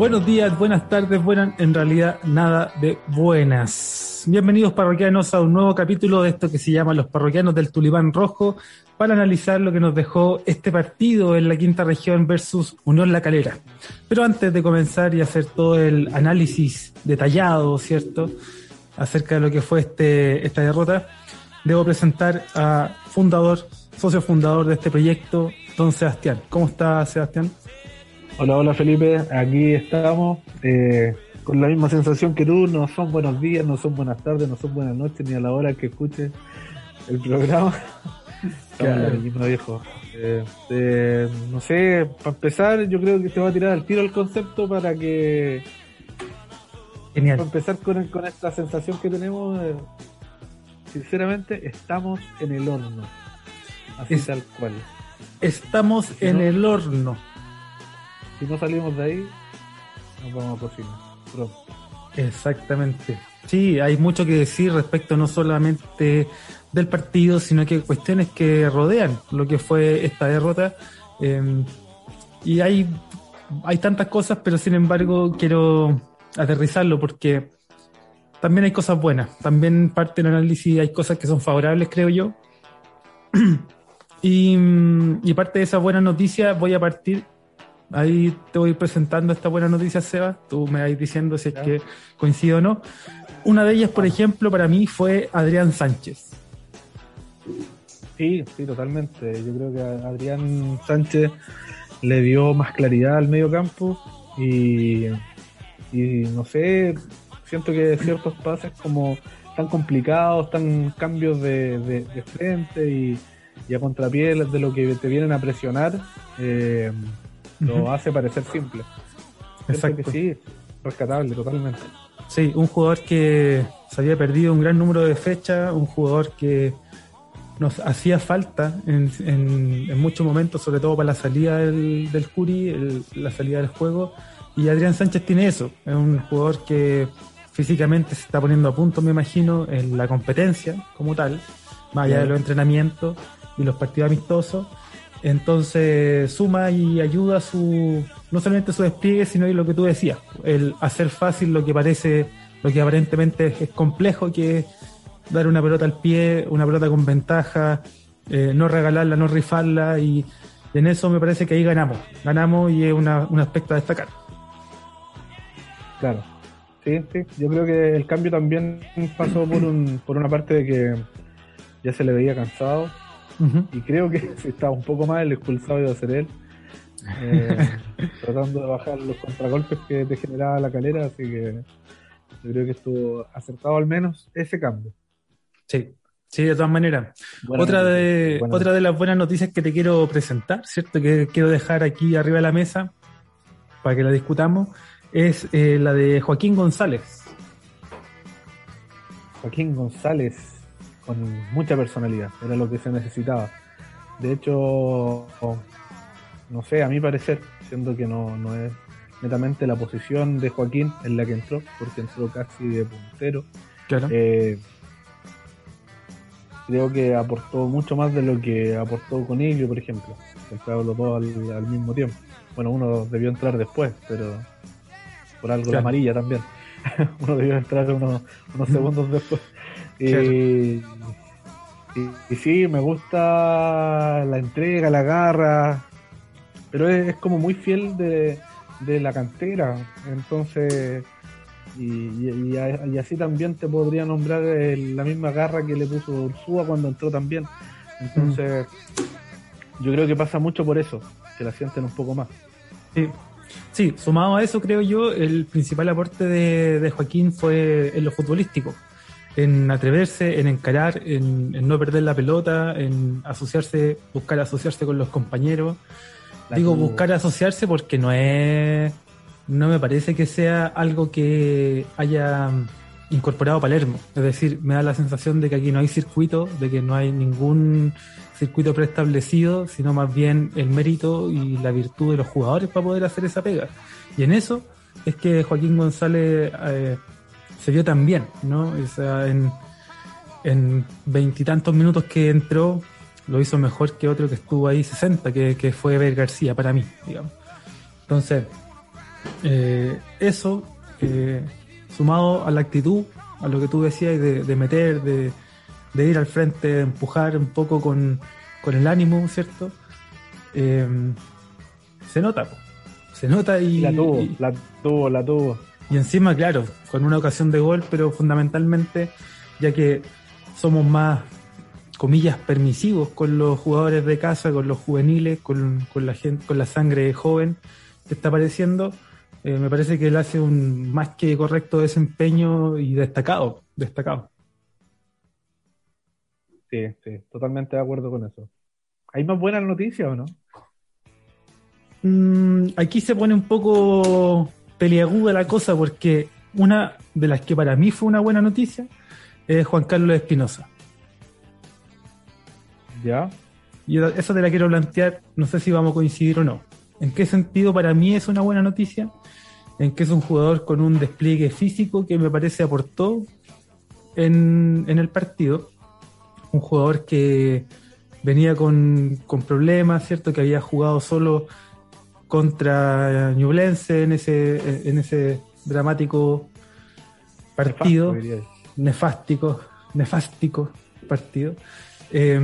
Buenos días, buenas tardes, buenas, en realidad nada de buenas. Bienvenidos parroquianos a un nuevo capítulo de esto que se llama Los parroquianos del Tulipán Rojo para analizar lo que nos dejó este partido en la quinta región versus Unión La Calera. Pero antes de comenzar y hacer todo el análisis detallado, ¿cierto? Acerca de lo que fue este, esta derrota, debo presentar a fundador, socio fundador de este proyecto, don Sebastián. ¿Cómo está Sebastián? Hola, hola Felipe, aquí estamos eh, con la misma sensación que tú, no son buenos días, no son buenas tardes, no son buenas noches, ni a la hora que escuches el programa. Mismo viejo. Eh, eh, no sé, para empezar, yo creo que te va a tirar al tiro el concepto para que. Genial. Para empezar con, con esta sensación que tenemos, sinceramente, estamos en el horno. Así tal cual. Estamos en el horno si no salimos de ahí, nos vamos a cocinar Exactamente. Sí, hay mucho que decir respecto no solamente del partido, sino que cuestiones que rodean lo que fue esta derrota. Em, y hay, hay tantas cosas, pero sin embargo quiero aterrizarlo porque también hay cosas buenas. También parte del análisis hay cosas que son favorables, creo yo. y, y parte de esa buena noticia voy a partir Ahí te voy presentando esta buena noticia, Seba. Tú me vas diciendo si es que coincido o no. Una de ellas, por ejemplo, para mí fue Adrián Sánchez. Sí, sí, totalmente. Yo creo que Adrián Sánchez le dio más claridad al medio campo y, y no sé, siento que ciertos pases como tan complicados, tan cambios de, de, frente y, y, a contrapié de lo que te vienen a presionar, eh, lo hace parecer simple. Exacto. Que sí, rescatable totalmente. Sí, un jugador que se había perdido un gran número de fechas, un jugador que nos hacía falta en, en, muchos momentos, sobre todo para la salida del, del Curi, la salida del juego. Y Adrián Sánchez tiene eso, es un jugador que físicamente se está poniendo a punto, me imagino, en la competencia como tal, más allá de los entrenamientos y los partidos amistosos. Entonces suma y ayuda su no solamente su despliegue, sino lo que tú decías, el hacer fácil lo que parece, lo que aparentemente es complejo, que es dar una pelota al pie, una pelota con ventaja, eh, no regalarla, no rifarla, y en eso me parece que ahí ganamos, ganamos y es una, un aspecto a destacar. Claro, sí, sí, yo creo que el cambio también pasó por, un, por una parte de que ya se le veía cansado, y creo que si estaba un poco más el expulsado iba a ser él. Eh, tratando de bajar los contragolpes que te generaba la calera, así que yo creo que estuvo acertado al menos ese cambio. Sí, sí, de todas maneras. otra de, otra de las buenas noticias que te quiero presentar, ¿cierto? Que quiero dejar aquí arriba de la mesa para que la discutamos, es eh, la de Joaquín González. Joaquín González con mucha personalidad, era lo que se necesitaba. De hecho, no sé, a mi parecer, siendo que no, no es netamente la posición de Joaquín en la que entró, porque entró casi de puntero. Eh, creo que aportó mucho más de lo que aportó Coniglio, por ejemplo. Entraron los dos al, mismo tiempo. Bueno, uno debió entrar después, pero por algo de amarilla también. uno debió entrar unos, unos segundos después. Y, y, sí, me gusta la entrega, la garra, pero es, como muy fiel de, la cantera. Entonces, y, así también te podría nombrar la misma garra que le puso Ursúa cuando entró también. Entonces, mm. yo creo que pasa mucho por eso, que la sienten un poco más. Sí. Sí, sumado a eso, creo yo, el principal aporte de, de Joaquín fue en lo futbolístico en atreverse, en encarar, en, no perder la pelota, en asociarse, buscar asociarse con los compañeros. Digo buscar asociarse porque no es, no me parece que sea algo que haya incorporado Palermo. Es decir, me da la sensación de que aquí no hay circuito, de que no hay ningún circuito preestablecido, sino más bien el mérito y la virtud de los jugadores para poder hacer esa pega. Y en eso es que Joaquín González eh, se vio tan bien, ¿no? O sea, en veintitantos minutos que entró, lo hizo mejor que otro que estuvo ahí 60, que, que fue Ever García para mí, digamos. Entonces, eh, eso, eh, sumado a la actitud, a lo que tú decías, de, de meter, de, de, ir al frente, de empujar un poco con, con el ánimo, ¿cierto? Eh, se nota, se nota y... La tuvo, y, la tuvo, la tuvo. Y encima, claro, con una ocasión de gol, pero fundamentalmente, ya que somos más, comillas, permisivos con los jugadores de casa, con los juveniles, con, con la gente, con la sangre joven que está apareciendo, eh, me parece que él hace un más que correcto desempeño y destacado, destacado. Sí, sí, totalmente de acuerdo con eso. ¿Hay más buenas noticias o no? Mm, aquí se pone un poco peliaguda la cosa porque una de las que para mí fue una buena noticia es Juan Carlos Espinosa. ¿Ya? Y eso te la quiero plantear, no sé si vamos a coincidir o no. ¿En qué sentido para mí es una buena noticia? En que es un jugador con un despliegue físico que me parece aportó en, en el partido. Un jugador que venía con, con, problemas, ¿cierto? Que había jugado solo contra Ñublense en ese, en ese dramático partido. Nefástico, nefástico partido. Eh,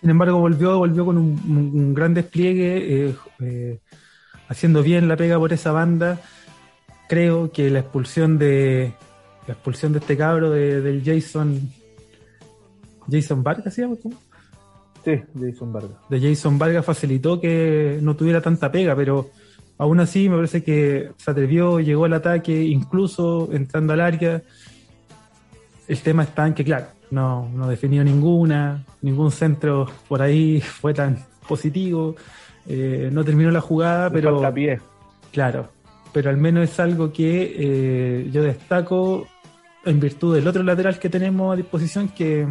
sin embargo, volvió, volvió con un, un gran despliegue, eh, eh, haciendo bien la pega por esa banda. Creo que la expulsión de la expulsión de este cabro de, del Jason Jason Vargas, ¿sí? ¿Cómo? Sí, Jason Vargas. De Jason Vargas facilitó que no tuviera tanta pega, pero aún así me parece que se atrevió, llegó al ataque, incluso entrando al área. El tema está en que, claro, no, no definió ninguna, ningún centro por ahí fue tan positivo, eh, no terminó la jugada, Le pero... falta pie. Claro, pero al menos es algo que eh, yo destaco en virtud del otro lateral que tenemos a disposición, que,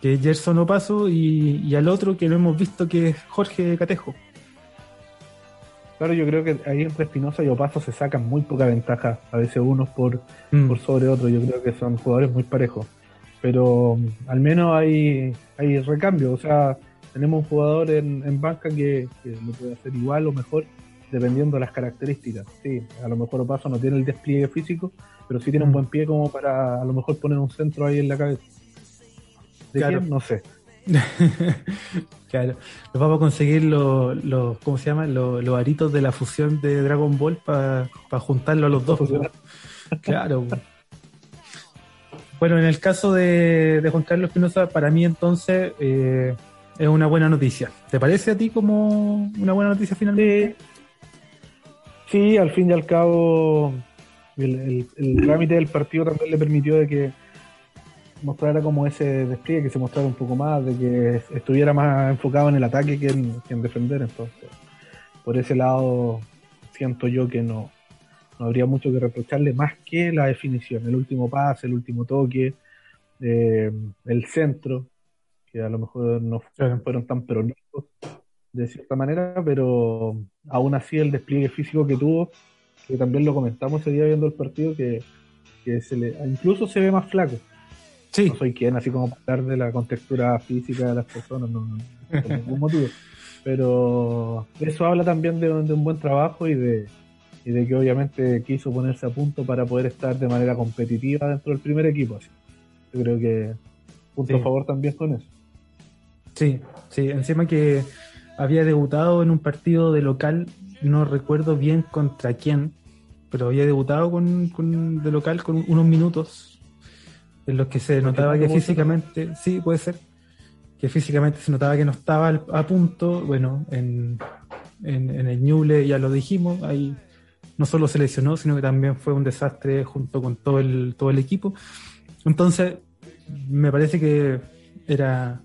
que es Gerson Opaso, y, y al otro que lo hemos visto que es Jorge Catejo. Claro, yo creo que ahí entre Espinosa y Opaso se sacan muy poca ventaja, a veces unos por, mm. por sobre otros, yo creo que son jugadores muy parejos pero um, al menos hay, hay recambio, o sea, tenemos un jugador en, en banca que, que, lo puede hacer igual o mejor dependiendo de las características. Sí, a lo mejor Opaso no tiene el despliegue físico, pero sí tiene un buen pie como para a lo mejor poner un centro ahí en la cabeza. ¿De claro. quién? No sé. claro, nos vamos a conseguir los, los ¿cómo se llama? Los, los aritos de la fusión de Dragon Ball para pa juntarlo a los dos. Claro. Bueno, en el caso de, de Juan Carlos Espinosa, para mí entonces eh, es una buena noticia. ¿Te parece a ti como una buena noticia finalmente? Sí, al fin y al cabo, el, el, el, trámite del partido también le permitió de que mostrara como ese despliegue, que se mostrara un poco más, de que estuviera más enfocado en el ataque que en, que en defender. Entonces, por ese lado, siento yo que no, no habría mucho que reprocharle más que la definición, el último pase, el último toque, eh, el centro, que a lo mejor no fueron tan prolijos de cierta manera, pero aún así el despliegue físico que tuvo, que también lo comentamos ese día viendo el partido, que, que se le, incluso se ve más flaco. Sí. No soy quien, así como hablar de la contextura física de las personas, no, no, por ningún motivo. Pero eso habla también de, de un buen trabajo y de, y de que obviamente quiso ponerse a punto para poder estar de manera competitiva dentro del primer equipo. Así. Yo creo que punto Sí. a favor también con eso. Sí, sí, encima que había debutado en un partido de local, no recuerdo bien contra quién, pero había debutado con, con- de local con unos minutos en los que se notaba que ¿Cómo se físicamente, sí, puede ser, que físicamente se notaba que no estaba al- a punto, bueno, en, en, en el Ñuble ya lo dijimos, ahí no solo se lesionó, sino que también fue un desastre junto con todo el, todo el equipo. Entonces, me parece que era,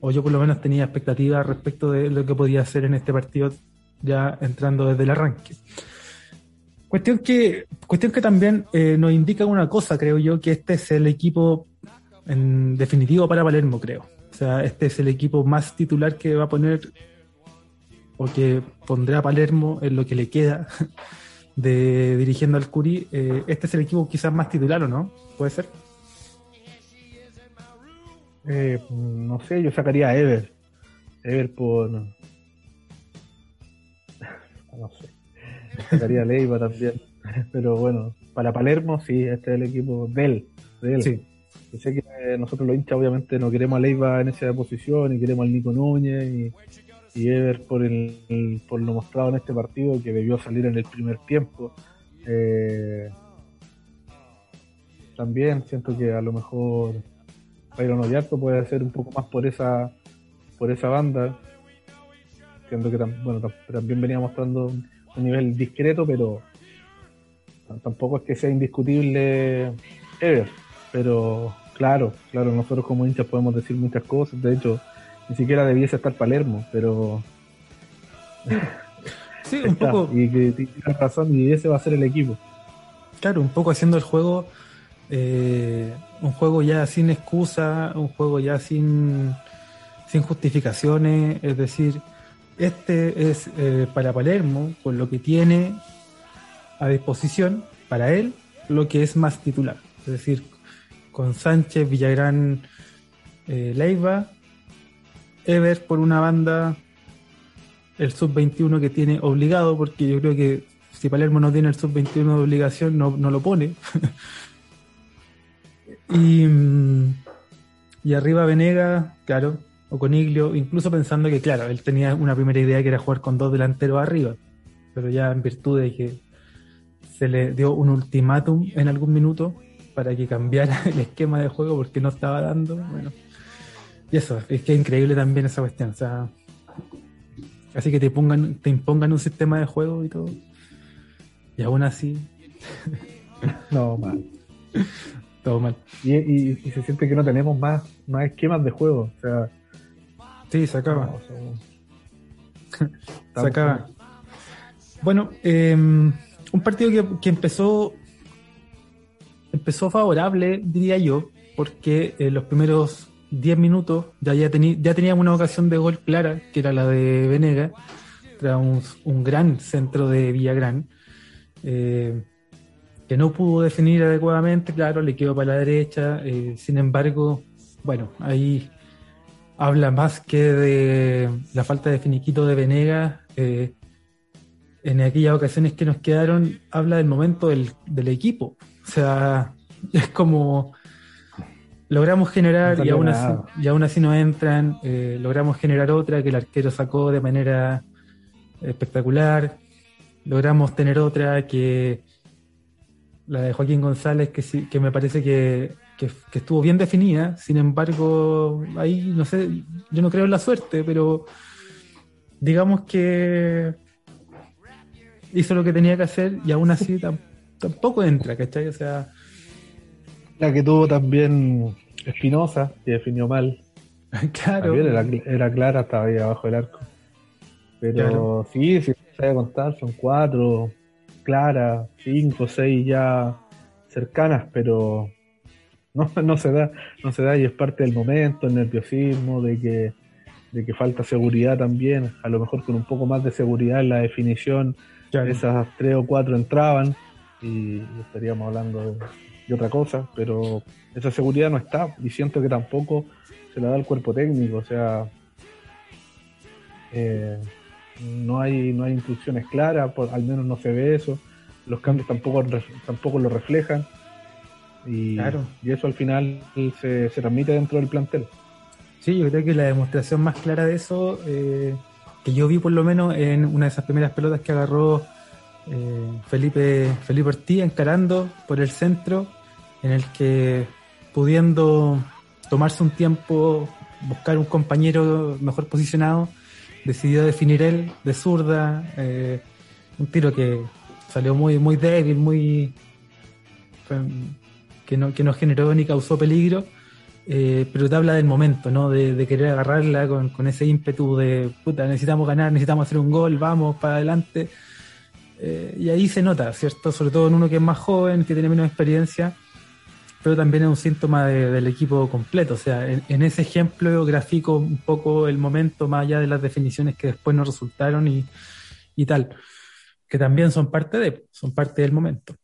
o yo por lo menos tenía expectativas respecto de lo que podía hacer en este partido ya entrando desde el arranque. Cuestión que, cuestión que también eh, nos indica una cosa, creo yo, que este es el equipo en definitivo para Palermo, creo. O sea, este es el equipo más titular que va a poner o que pondrá Palermo en lo que le queda de dirigiendo al Curi. Eh, este es el equipo quizás más titular, ¿o no? ¿Puede ser? Eh, no sé, yo sacaría a Ever. Ever por. No sé. Sacaría Leiva también. Pero bueno, para Palermo sí, este es el equipo de él. De él. Sí. Yo sé que eh, nosotros los hinchas obviamente no queremos a Leiva en esa posición y queremos al Nico Núñez y, y Ever por, el, el- por lo mostrado en este partido que debió salir en el primer tiempo. Eh, también siento que a lo mejor Byron Oyarto puede hacer un poco más por esa por esa banda. Siento que tam- bueno, tam- también venía mostrando un, nivel discreto, pero tampoco es que sea indiscutible Ever. Pero claro, claro, nosotros como hinchas podemos decir muchas cosas. De hecho, ni siquiera debiese estar Palermo, pero Sí, un está. poco, Y que tienes razón, y ese va a ser el equipo. claro, un poco haciendo el juego, eh, un juego ya sin excusa, un juego ya sin, sin justificaciones, es decir, este es eh, para Palermo, con lo que tiene a disposición, para él, lo que es más titular. Es decir, con Sánchez, Villagrán, eh, Leiva, Ever por una banda, el sub-21 que tiene obligado, porque yo creo que si Palermo no tiene el sub-21 de obligación, no, no lo pone. y, mm, y arriba Venega, claro, o Coniglio, incluso pensando que, claro, él tenía una primera idea que era jugar con dos delanteros arriba, pero ya en virtud de que se le dio un ultimátum en algún minuto para que cambiara el esquema de juego porque no estaba dando, bueno. Y eso, es que es increíble también esa cuestión, o sea, así que te pongan, te impongan un sistema de juego y todo. Y aún así, No, mal. todo mal. Y, y- y se siente que no tenemos más, más esquemas de juego. O sea, Sí, se acaba. no, se acaba. Bueno, eh, un partido que, que empezó empezó favorable, diría yo, porque en los primeros 10 minutos ya, ya, ya teníamos una ocasión de gol clara, que era la de Venega, un, un gran centro de Villagrán, eh, que no pudo definir adecuadamente, claro, le quedó para la derecha, eh, sin embargo, bueno, ahí habla más que de la falta de finiquito de Venegas. eh, en aquellas ocasiones que nos quedaron, habla del momento del, del equipo. O sea, es como logramos generar No y, aún así, y aún así no entran. eh, logramos generar otra que el arquero sacó de manera espectacular. Logramos tener otra que la de Joaquín González, que, sí, que me parece que, que, que estuvo bien definida. Sin embargo, ahí no sé, yo no creo en la suerte, pero digamos que hizo lo que tenía que hacer y aún así tam- tampoco entra, ¿cachai? O sea, La que tuvo también Espinosa, que definió mal. claro. También era, era clara, estaba ahí abajo del arco. Pero Claro. sí, si se sabe contar, son cuatro, claras, cinco, seis ya cercanas, pero no, no se da, no se da y es parte del momento, el nerviosismo, de que, de que falta seguridad también, a lo mejor con un poco más de seguridad en la definición, claro. esas tres o cuatro entraban y estaríamos hablando de, de otra cosa, pero esa seguridad no está y siento que tampoco se la da el cuerpo técnico, o sea, eh, no hay no hay instrucciones claras, por, al menos no se ve eso, los cambios tampoco tampoco lo reflejan y, Claro. y eso al final se, se transmite dentro del plantel. Sí, yo creo que la demostración más clara de eso, eh, que yo vi por lo menos en una de esas primeras pelotas que agarró eh, Felipe, Felipe Ortiz encarando por el centro, en el que pudiendo tomarse un tiempo, buscar un compañero mejor posicionado, decidió definir él de zurda, eh, un tiro que salió muy, muy débil, muy fue- que no, que no generó ni causó peligro eh, pero te habla del momento, ¿no? De, de querer agarrarla con, con ese ímpetu de, puta, necesitamos ganar, necesitamos hacer un gol, vamos para adelante. Eh, y ahí se nota, ¿cierto? Sobre todo en uno que es más joven, que tiene menos experiencia, pero también es un síntoma de- del equipo completo. O sea, en, en ese ejemplo grafico un poco el momento más allá de las definiciones que después no resultaron y, y tal, que también son parte de, son parte del momento.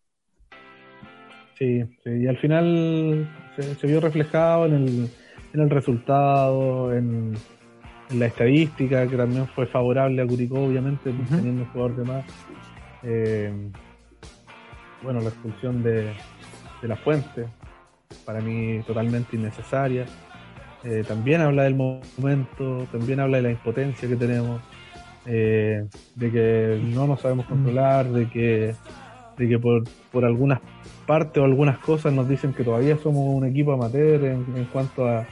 Sí, sí, y al final se, se vio reflejado en el, en el resultado, en, en la estadística, que también fue favorable a Curicó, obviamente, Ujú. teniendo un jugador de más. Eh, bueno, la expulsión de, de la fuente, para mí totalmente innecesaria. Eh, también habla del momento, también habla de la impotencia que tenemos, eh, de que no nos sabemos controlar, de que, de que por, por algunas partes o algunas cosas nos dicen que todavía somos un equipo amateur en, cuanto a,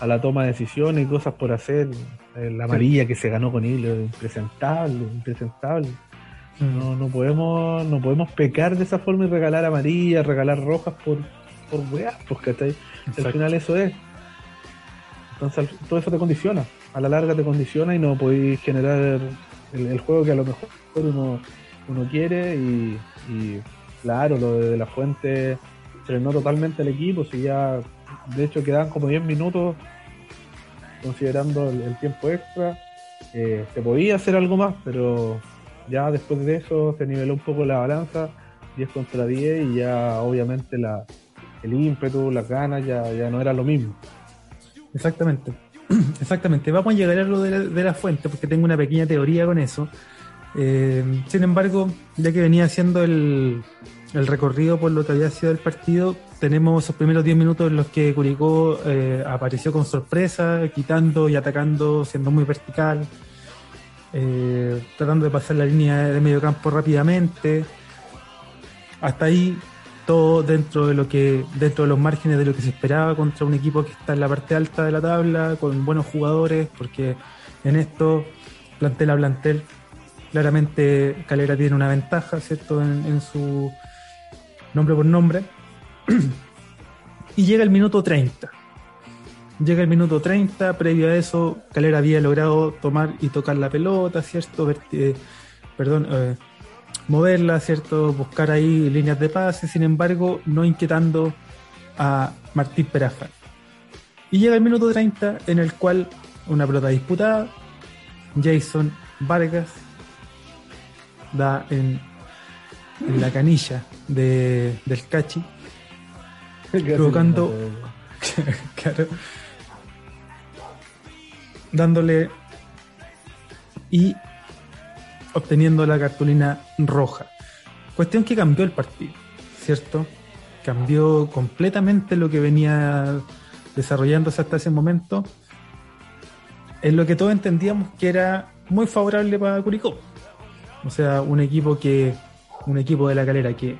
a, la toma de decisiones y cosas por hacer. Eh, la amarilla que se ganó con hilo, impresentable, impresentable. No, no podemos, no podemos pecar de esa forma y regalar amarillas, regalar rojas por, por weas, pues, Al final eso es. Entonces todo eso te condiciona, a la larga te condiciona y no podéis generar el, juego que a lo mejor uno, uno quiere y, claro, lo de, la fuente frenó totalmente el equipo, si ya de hecho quedan como 10 minutos considerando el, tiempo extra, eh, se podía hacer algo más, pero ya después de eso se niveló un poco la balanza, 10 contra 10 y ya obviamente la, el ímpetu, las ganas ya, ya no era lo mismo. Exactamente. Exactamente. Vamos a llegar a lo de la, fuente porque tengo una pequeña teoría con eso. Eh, sin embargo, ya que venía haciendo el, recorrido por lo que había sido el partido, tenemos esos primeros 10 minutos en los que Curicó eh, apareció con sorpresa, quitando y atacando, siendo muy vertical, eh, tratando de pasar la línea de medio campo rápidamente. Hasta ahí todo dentro de lo que dentro de los márgenes de lo que se esperaba contra un equipo que está en la parte alta de la tabla con buenos jugadores porque en esto plantel a plantel claramente Calera tiene una ventaja cierto en, su nombre por nombre y llega el minuto 30 llega el minuto 30 previo a eso Calera había logrado tomar y tocar la pelota cierto eh, perdón eh, moverla, ¿cierto? Buscar ahí líneas de pase, sin embargo, no inquietando a Martín Peraja. Y llega el minuto 30 en el cual una pelota disputada, Jason Vargas da en, la canilla de, del Cachi, provocando, claro, dándole y obteniendo la cartulina roja. Cuestión que cambió el partido, ¿cierto? Cambió completamente lo que venía desarrollándose hasta ese momento, en lo que todos entendíamos que era muy favorable para Curicó. O sea, un equipo que, un equipo de la calera que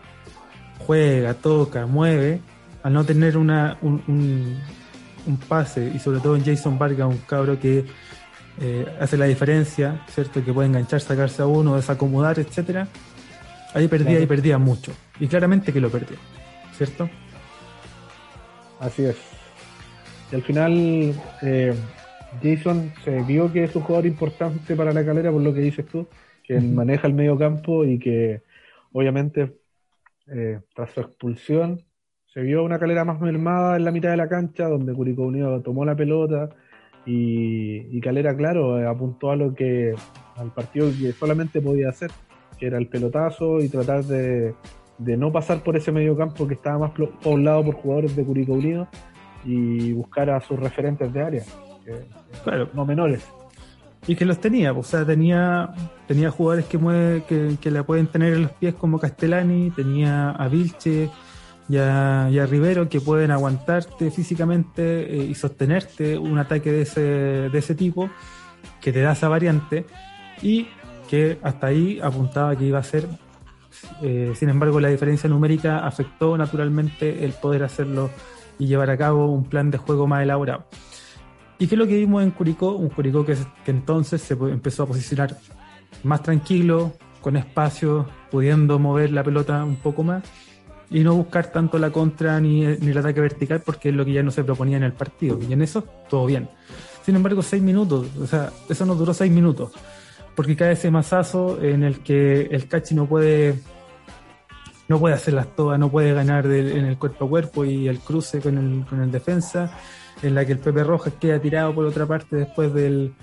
juega, toca, mueve, al no tener una, un, un, un pase, y sobre todo en Jason Vargas, un cabro que eh, hace la diferencia, ¿cierto? Que puede enganchar, sacarse a uno, desacomodar, etcétera. Ahí perdía y perdía mucho. Y claramente que lo perdió, ¿cierto? Así es. Y al final, eh, Jason se vio que es un jugador importante para la calera, por lo que dices tú, que maneja el medio campo y que obviamente eh, tras su expulsión se vio una calera más mermada en la mitad de la cancha, donde Curicó Unido tomó la pelota, y, Calera, claro, eh, apuntó a lo que al partido que solamente podía hacer, que era el pelotazo y tratar de, no pasar por ese medio campo que estaba más poblado por jugadores de Curicó Unido y buscar a sus referentes de área, claro. no menores. Y que los tenía, o sea, tenía, tenía jugadores que, mueve, que, que la pueden tener en los pies como Castellani, tenía a Vilche, y a, Rivero que pueden aguantarte físicamente eh, y sostenerte un ataque de ese, de ese tipo que te da esa variante y que hasta ahí apuntaba que iba a ser. Eh, sin embargo, la diferencia numérica afectó naturalmente el poder hacerlo y llevar a cabo un plan de juego más elaborado. ¿Y qué es lo que vimos en Curicó? Un Curicó que, entonces se empezó a posicionar más tranquilo, con espacio, pudiendo mover la pelota un poco más y no buscar tanto la contra ni, el ataque vertical porque es lo que ya no se proponía en el partido. Y en eso, todo bien. Sin embargo, seis minutos, o sea, eso nos duró seis minutos, porque cae ese mazazo en el que el Cachi no puede no puede hacerlas todas, no puede ganar en el cuerpo a cuerpo y el cruce con el defensa, en la que el Pepe Rojas queda tirado por otra parte después del,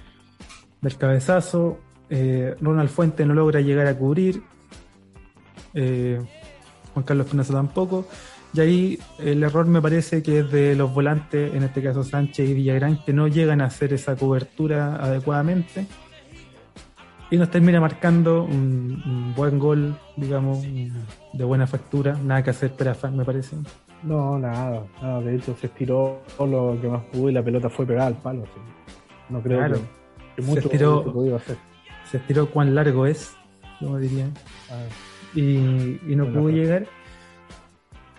del cabezazo, eh, Ronald Fuente no logra llegar a cubrir, eh, Juan Carlos Espinosa tampoco. Y ahí el error me parece que es de los volantes, en este caso Sánchez y Villagrán, que no llegan a hacer esa cobertura adecuadamente. y nos termina marcando un, buen gol, digamos, de buena factura. Nada que hacer Perafán, me parece. No, nada, nada. De hecho, se estiró lo que más pudo y la pelota fue pegada al palo. No creo que, mucho se estiró, hacer. Se estiró cuán largo es, como diría. Ah. y, no pudo llegar.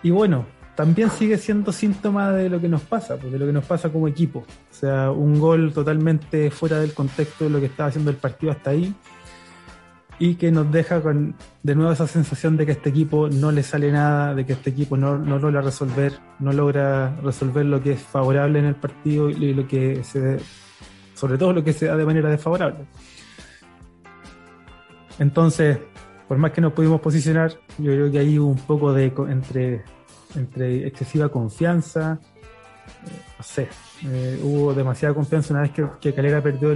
Y bueno, también sigue siendo síntoma de lo que nos pasa, pues, de lo que nos pasa como equipo. O sea, un gol totalmente fuera del contexto de lo que estaba haciendo el partido hasta ahí y que nos deja con de nuevo esa sensación de que este equipo no le sale nada, de que este equipo no, no logra resolver, no logra resolver lo que es favorable en el partido y lo que se sobre todo lo que se da de manera desfavorable. Entonces, por más que nos pudimos posicionar, yo creo que hay un poco de entre entre excesiva confianza, eh, no sé, eh, hubo demasiada confianza una vez que, Calera perdió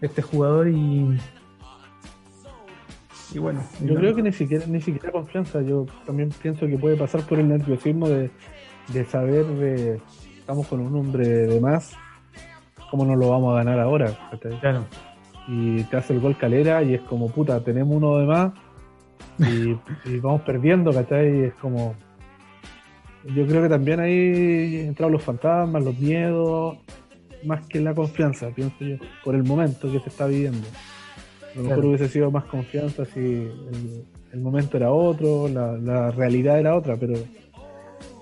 este jugador y y bueno. Yo creo que ni siquiera, ni siquiera confianza, yo también pienso que puede pasar por el nerviosismo de, saber de estamos con un hombre de más, ¿cómo no lo vamos a ganar ahora? Claro. Y te hace el gol Calera y es como, puta, tenemos uno de más y, y vamos perdiendo, ¿cachai? Y es como, yo creo que también ahí entraron los fantasmas, los miedos, más que la confianza, pienso yo, por el momento que se está viviendo. A lo mejor hubiese sido más confianza si el, momento era otro, la, realidad era otra, pero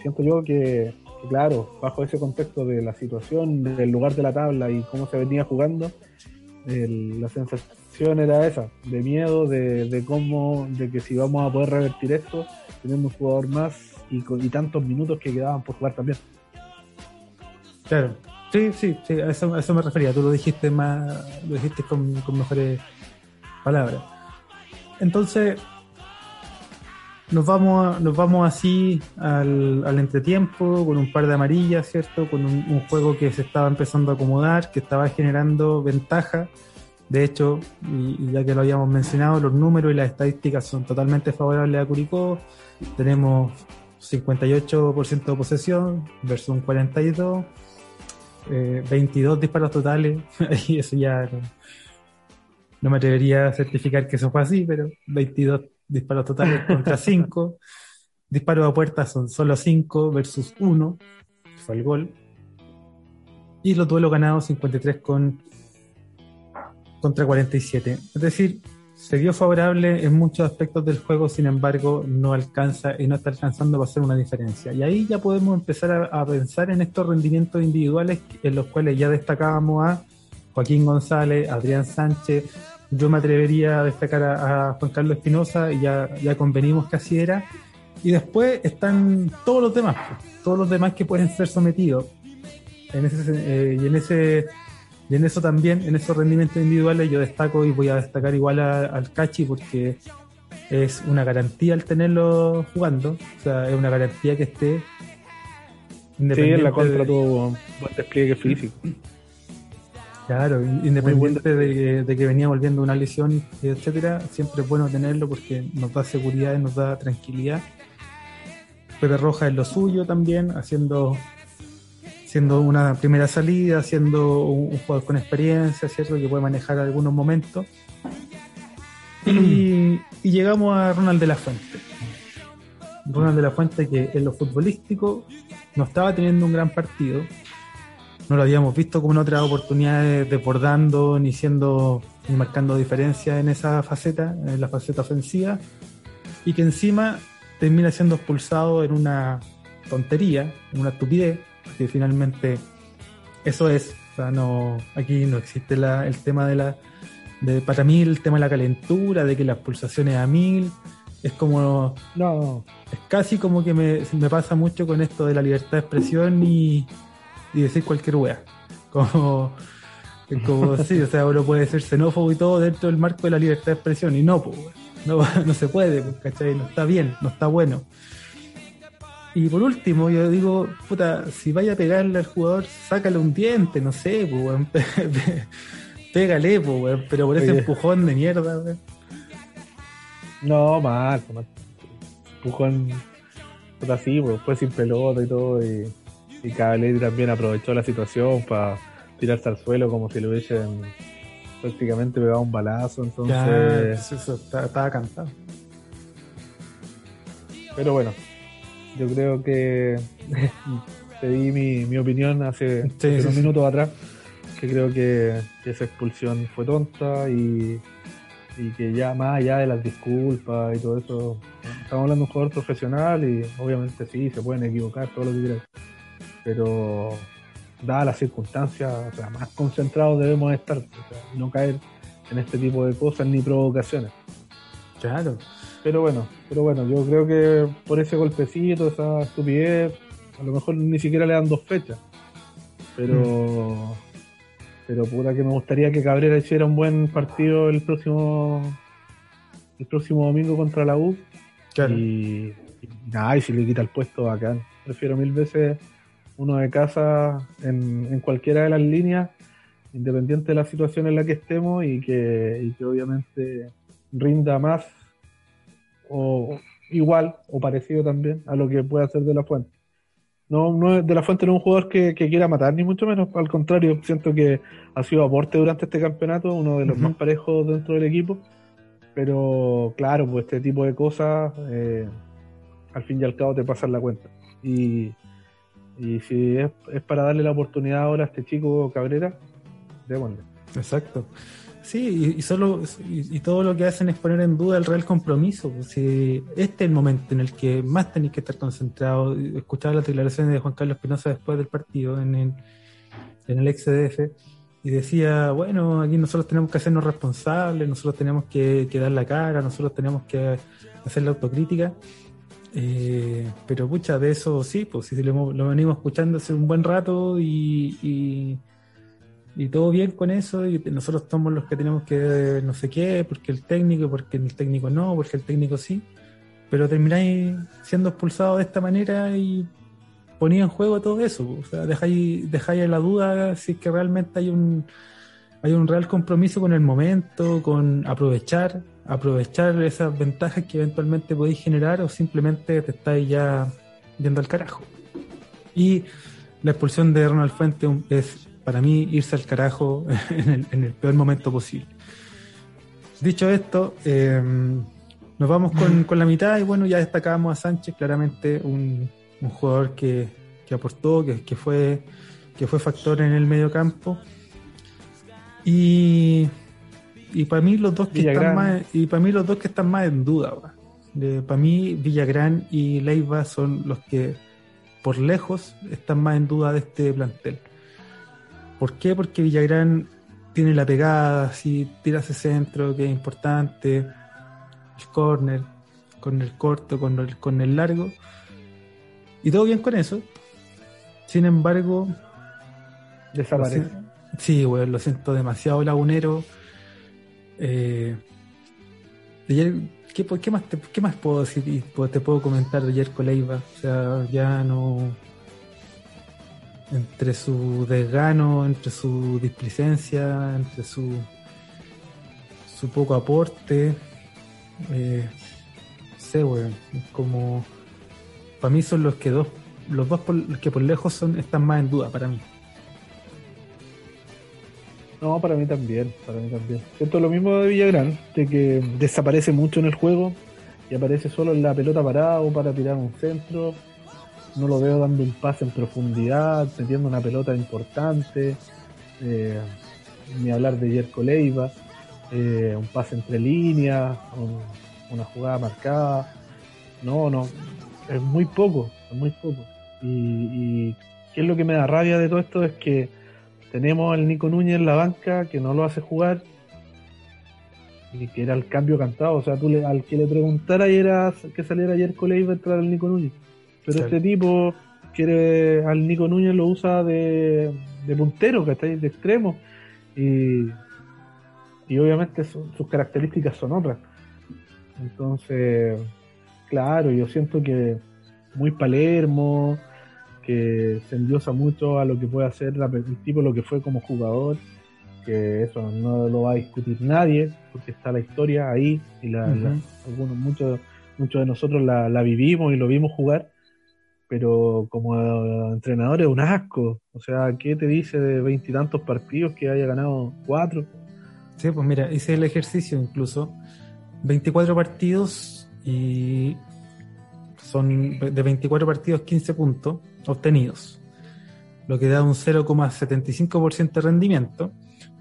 siento yo que, claro, bajo ese contexto de la situación, del lugar de la tabla y cómo se venía jugando, la sensación era esa, de miedo, de, de cómo, de que si vamos a poder revertir esto, teniendo un jugador más y, tantos minutos que quedaban por jugar también. Claro, sí, sí, sí a, eso, eso me refería. Tú lo dijiste más, lo dijiste con, mejores palabras. Entonces, nos vamos, nos vamos así al, al, entretiempo con un par de amarillas, ¿cierto? Con un, juego que se estaba empezando a acomodar, que estaba generando ventaja. De hecho, y, ya que lo habíamos mencionado, los números y las estadísticas son totalmente favorables a Curicó. Tenemos 58% de posesión versus un 42, 22 eh, disparos totales, y eso ya no, me atrevería a certificar que eso fue así, pero 22 disparos totales contra 5, disparos a puerta son solo 5 versus 1, fue el gol, y los duelos ganados 53 con contra 47, es decir, se vio favorable en muchos aspectos del juego, sin embargo, no alcanza y no está alcanzando para hacer una diferencia. Y ahí ya podemos empezar a, pensar en estos rendimientos individuales en los cuales ya destacábamos a Joaquín González, Adrián Sánchez. Yo me atrevería a destacar a, Juan Carlos Espinosa y ya, ya convenimos que así era. Y después están todos los demás, pues, todos los demás que pueden ser sometidos. En ese, eh, y en ese y en eso también, en esos rendimientos individuales, yo destaco y voy a destacar igual al Cachi porque es una garantía el tenerlo jugando. O sea, es una garantía que esté. Independiente sí, en la contra tuvo buen despliegue físico. Claro, independiente de, de, que venía volviendo una lesión, etcétera, siempre es bueno tenerlo porque nos da seguridad y nos da tranquilidad. Pepe Roja es lo suyo también, haciendo siendo una primera salida, siendo un, jugador con experiencia, ¿cierto? Que puede manejar algunos momentos. Y, llegamos a Ronald de la Fuente. Ronald de la Fuente que en lo futbolístico no estaba teniendo un gran partido. No lo habíamos visto como en otras oportunidades desbordando, ni siendo, ni marcando diferencia en esa faceta, en la faceta ofensiva. Y que encima termina siendo expulsado en una tontería, en una estupidez, que finalmente eso es. O sea, no, aquí no existe la, el tema de la. De, para mí, el tema de la calentura, de que las pulsaciones a mil. Es como. No. Es casi como que me, me pasa mucho con esto de la libertad de expresión y, y decir cualquier wea. Como. Como sí, o sea, uno puede ser xenófobo y todo dentro del marco de la libertad de expresión, y no, pues, no, no se puede, pues, ¿cachai? No está bien, no está bueno. Y por último, yo digo, puta, si vaya a pegarle al jugador, sácale un diente, no sé, pues, Pégale, pues, pero por ese empujón de mierda, weón. No, mal, mal. Empujón, puta, así, pues, después sin pelota y todo. Y, y también aprovechó la situación para tirarse al suelo como si lo hubiesen prácticamente pegaba un balazo, entonces... eso, estaba, cantado. Pero bueno, yo creo que te di mi, opinión hace, unos minutos atrás, que creo que, esa expulsión fue tonta y, y, que ya más allá de las disculpas y todo eso, estamos hablando de un jugador profesional y obviamente sí, se pueden equivocar, todo lo que quieras, pero dadas las circunstancias, o sea, más concentrados debemos estar, no caer en este tipo de cosas ni provocaciones. Claro. Pero bueno, pero bueno, yo creo que por ese golpecito, esa estupidez, a lo mejor ni siquiera le dan dos fechas. Pero, mm. pero puta que me gustaría que Cabrera hiciera un buen partido el próximo, el próximo domingo contra la U. Y, nada, y si le quita el puesto acá, prefiero mil veces uno de casa en, cualquiera de las líneas, independiente de la situación en la que estemos y que, y que obviamente rinda más o igual o parecido también a lo que puede hacer De La Fuente. No, no De La Fuente no es un jugador que, quiera matar, ni mucho menos, al contrario, siento que ha sido aporte durante este campeonato, uno de los más parejos dentro del equipo, pero claro, pues este tipo de cosas eh, al fin y al cabo te pasan la cuenta. Y, y si es, para darle la oportunidad ahora a este chico Cabrera, démosle. Exacto. Sí, y, solo y, todo lo que hacen es poner en duda el real compromiso. Si este es el momento en el que más tenéis que estar concentrados. Escuchaba las declaraciones de Juan Carlos Espinosa después del partido en el, en el XDF y decía, bueno, aquí nosotros tenemos que hacernos responsables, nosotros tenemos que, dar la cara, nosotros tenemos que hacer la autocrítica. Eh, pero pucha, de eso sí, pues sí, lo, venimos escuchando hace un buen rato y y todo bien con eso, y nosotros somos los que tenemos que no sé qué, porque el técnico, porque el técnico no, porque el técnico sí, pero termináis siendo expulsados de esta manera y ponía en juego todo eso, o sea, dejáis, dejáis la duda si es que realmente hay un hay un real compromiso con el momento, con aprovechar, aprovechar esas ventajas que eventualmente podéis generar o simplemente te estáis ya yendo al carajo. Y la expulsión de Ronald Fuente es para mí irse al carajo en el, peor momento posible. Dicho esto, em, nos vamos con, la mitad y bueno, ya destacamos a Sánchez, claramente un, jugador que, aportó, que, fue, que fue factor en el medio campo. Y, y para mí los dos que están más, y para mí los dos que están más en duda para mí Villagrán y Leiva son los que por lejos están más en duda de este plantel. ¿Por qué? Porque Villagrán tiene la pegada, si tira ese centro que es importante, el corner, con el corto, con el, con el largo. Y todo bien con eso. Sin embargo, desaparece. Sí, bueno, lo siento demasiado lagunero. Eh, ¿qué, más ¿Qué más puedo decir? Te puedo comentar de Yerko Leiva. O sea, ya no entre su desgano, entre su displicencia, entre su, su poco aporte. Eh, sé, weón, como para mí son los que dos, los dos que por lejos son están más en duda para mí. No, para mí también, para mí también. Siento lo mismo de Villagrán, de que desaparece mucho en el juego y aparece solo en la pelota parada o para tirar un centro no lo veo dando un pase en profundidad, teniendo una pelota importante, eh, ni hablar de Jerko Leiva, eh, un pase entre líneas, una jugada marcada. No, no, es muy poco, es muy poco. Y, y qué es lo que me da rabia de todo esto es que tenemos al Nico Núñez en la banca que no lo hace jugar y que era el cambio cantado. O sea, tú le, al que le preguntara y era que saliera ayer Leiva entrar el Nico Núñez. Pero este tipo quiere al Nico Núñez lo usa de, de puntero, ¿cachai? De extremo. Y, y obviamente sus características son otras. Entonces, claro, yo siento que muy Palermo, que se endiosa mucho a lo que puede hacer el tipo, lo que fue como jugador, que eso no lo va a discutir nadie, porque está la historia ahí y la, algunos, muchos, muchos de nosotros la, la, vivimos y lo vimos jugar pero como entrenador es un asco. O sea, ¿qué te dice de veintitantos partidos que haya ganado cuatro? Sí, pues mira, hice el ejercicio incluso. 24 partidos y son de 24 partidos 15 puntos obtenidos, lo que da un 0,75% de rendimiento,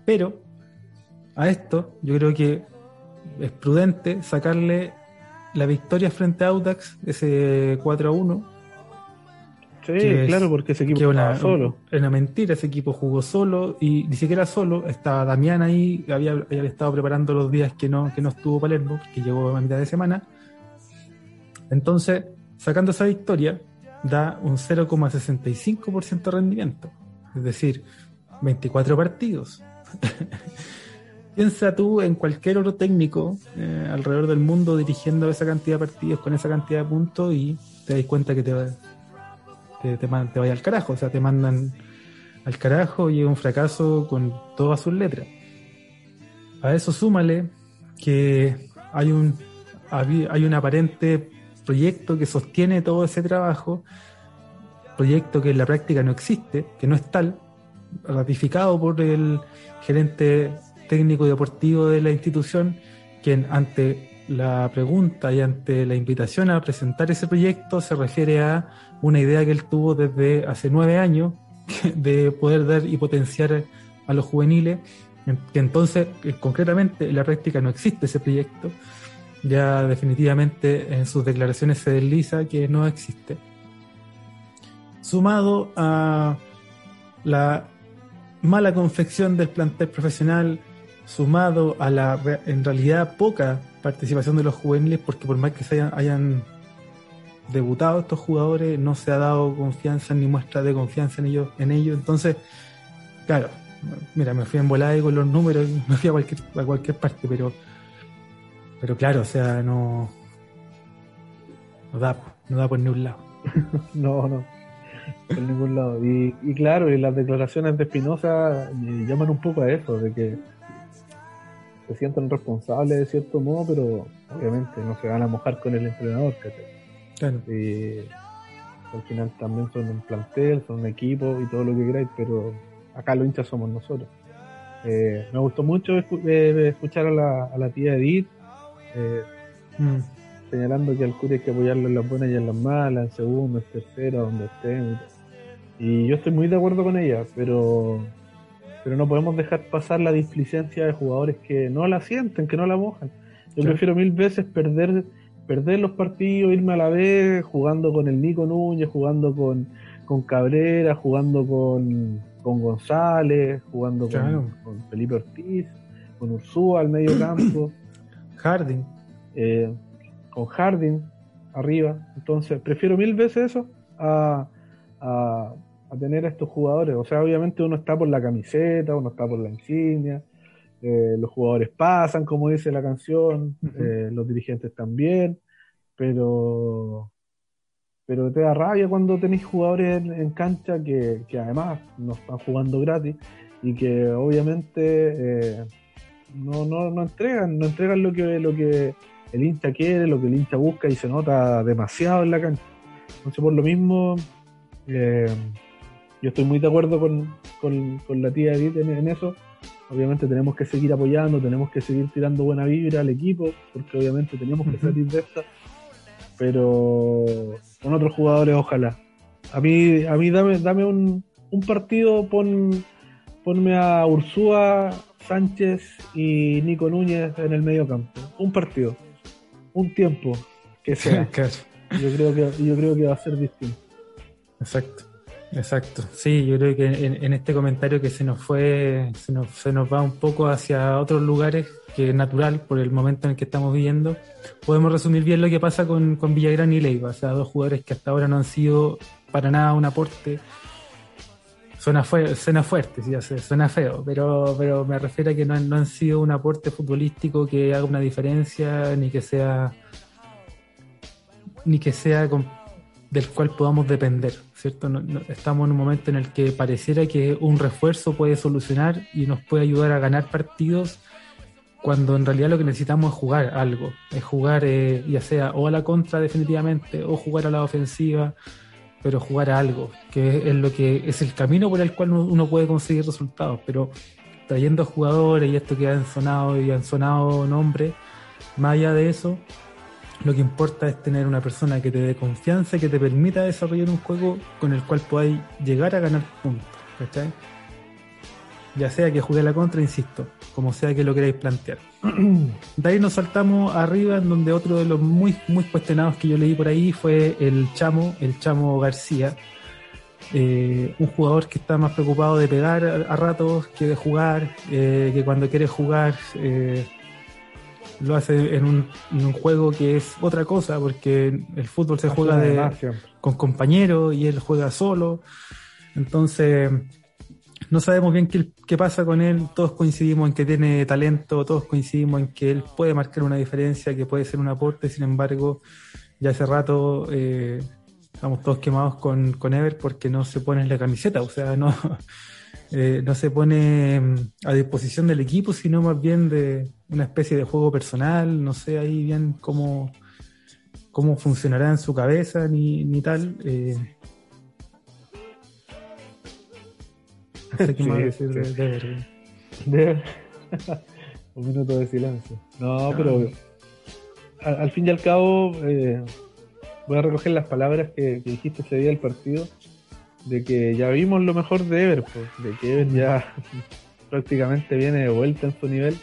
pero a esto yo creo que es prudente sacarle la victoria frente a Audax, ese 4 a 1, Sí, claro, porque ese equipo una, solo. Es una mentira, ese equipo jugó solo y ni siquiera solo. Estaba Damián ahí, había, había estado preparando los días que no, que no estuvo Palermo, que llegó a mitad de semana. Entonces, sacando esa victoria, da un 0,65% de rendimiento. Es decir, 24 partidos. Piensa tú en cualquier otro técnico eh, alrededor del mundo dirigiendo esa cantidad de partidos con esa cantidad de puntos y te das cuenta que te, va, te, te, vaya al carajo, o sea, te mandan al carajo y es un fracaso con todas sus letras. A eso súmale que hay un, hay un aparente proyecto que sostiene todo ese trabajo, proyecto que en la práctica no existe, que no es tal, ratificado por el gerente técnico y deportivo de la institución, quien ante la pregunta y ante la invitación a presentar ese proyecto se refiere a una idea que él tuvo desde hace nueve años de poder dar y potenciar a los juveniles, que entonces eh, concretamente en la práctica no existe ese proyecto, ya definitivamente en sus declaraciones se desliza que no existe. Sumado a la mala confección del plantel profesional, sumado a la en realidad poca participación de los juveniles, porque por más que se hayan, debutado estos jugadores, no se ha dado confianza ni muestra de confianza en ellos, en ellos. Entonces, claro, mira, me fui en volada con los números, me fui a cualquier, a cualquier parte, pero pero claro, o sea, no no da, no da por ningún lado. no, no, por ningún lado. Y, y claro, y las declaraciones de Espinosa llaman un poco a eso, de que se sienten responsables de cierto modo, pero obviamente no se van a mojar con el entrenador. Claro. Y al final también son un plantel, son un equipo y todo lo que queráis, pero acá los hinchas somos nosotros. Eh, me gustó mucho eh, escuchar a la, a la tía Edith eh, mm. señalando que al Curi hay que apoyarlo en las buenas y en las malas, en segundo, en tercera, donde estén. Y yo estoy muy de acuerdo con ella, pero pero no podemos dejar pasar la displicencia de jugadores que no la sienten, que no la mojan. Yo prefiero mil veces perder perder los partidos, irme a la vez jugando con el Nico Núñez, jugando con, con Cabrera, jugando con, con González, jugando con, Felipe Ortiz, con Ursúa al medio campo. Harding. Eh, con Harding arriba. Entonces, prefiero mil veces eso a, a, a tener a estos jugadores. O sea, obviamente uno está por la camiseta, uno está por la insignia, eh, los jugadores pasan, como dice la canción, eh, los dirigentes también, pero pero te da rabia cuando tenéis jugadores en, cancha que, además no están jugando gratis y que obviamente eh, no, no, no entregan, no entregan lo que, lo que el hincha quiere, lo que el hincha busca y se nota demasiado en la cancha. Entonces por lo mismo yo estoy muy de acuerdo con, la tía Edith en, eso. Obviamente tenemos que seguir apoyando, tenemos que seguir tirando buena vibra al equipo, porque obviamente tenemos que salir de esta. Pero con otros jugadores, ojalá. A mí, a mí dame, dame un, partido, pon, ponme a Ursúa, Sánchez y Nico Núñez en el medio campo. Un partido, un tiempo que sea. yo creo que, yo creo que va a ser distinto. Exacto. Exacto, sí, yo creo que en, este comentario que se nos fue, se nos, se nos va un poco hacia otros lugares, que es natural por el momento en el que estamos viviendo, podemos resumir bien lo que pasa con, con Villagrán y Leiva, o sea, dos jugadores que hasta ahora no han sido para nada un aporte. Suena, fue, suena fuerte, sí, suena feo, pero, pero me refiero a que no, no han sido un aporte futbolístico que haga una diferencia, ni que sea ni que sea del cual podamos depender, ¿cierto? estamos en un momento en el que pareciera que un refuerzo puede solucionar y nos puede ayudar a ganar partidos cuando en realidad lo que necesitamos es jugar algo, es jugar eh, ya sea o a la contra definitivamente o jugar a la ofensiva, pero jugar a algo, que es lo que es el camino por el cual uno puede conseguir resultados, pero trayendo jugadores y esto que han sonado y han sonado nombres, más allá de eso, lo que importa es tener una persona que te dé confianza y que te permita desarrollar un juego con el cual podáis llegar a ganar puntos. Ya sea que juegue la contra, insisto, como sea que lo queráis plantear. De ahí nos saltamos arriba, en donde otro de los muy, muy cuestionados que yo leí por ahí fue el Chamo, el Chamo García. Eh, un jugador que está más preocupado de pegar a, ratos que de jugar, eh, que cuando quiere jugar eh, lo hace en un, en un, juego que es otra cosa, porque el fútbol se juega de, con compañeros y él juega solo. Entonces, no sabemos bien qué, pasa con él, todos coincidimos en que tiene talento, todos coincidimos en que él puede marcar una diferencia, que puede ser un aporte, sin embargo, ya hace rato eh, estamos todos quemados con, con Ever porque no se pone en la camiseta, o sea, no, eh, no se pone mm, a disposición del equipo, sino más bien de una especie de juego personal, no sé ahí bien cómo, cómo funcionará en su cabeza ni, ni tal. Eh, No sé qué más decir de, de, Un minuto de silencio. No, pero al, al, fin y al cabo eh, voy a recoger las palabras que, que, dijiste ese día del partido, de que ya vimos lo mejor de Ever, pues, de que Ever ya prácticamente viene de vuelta en su nivel.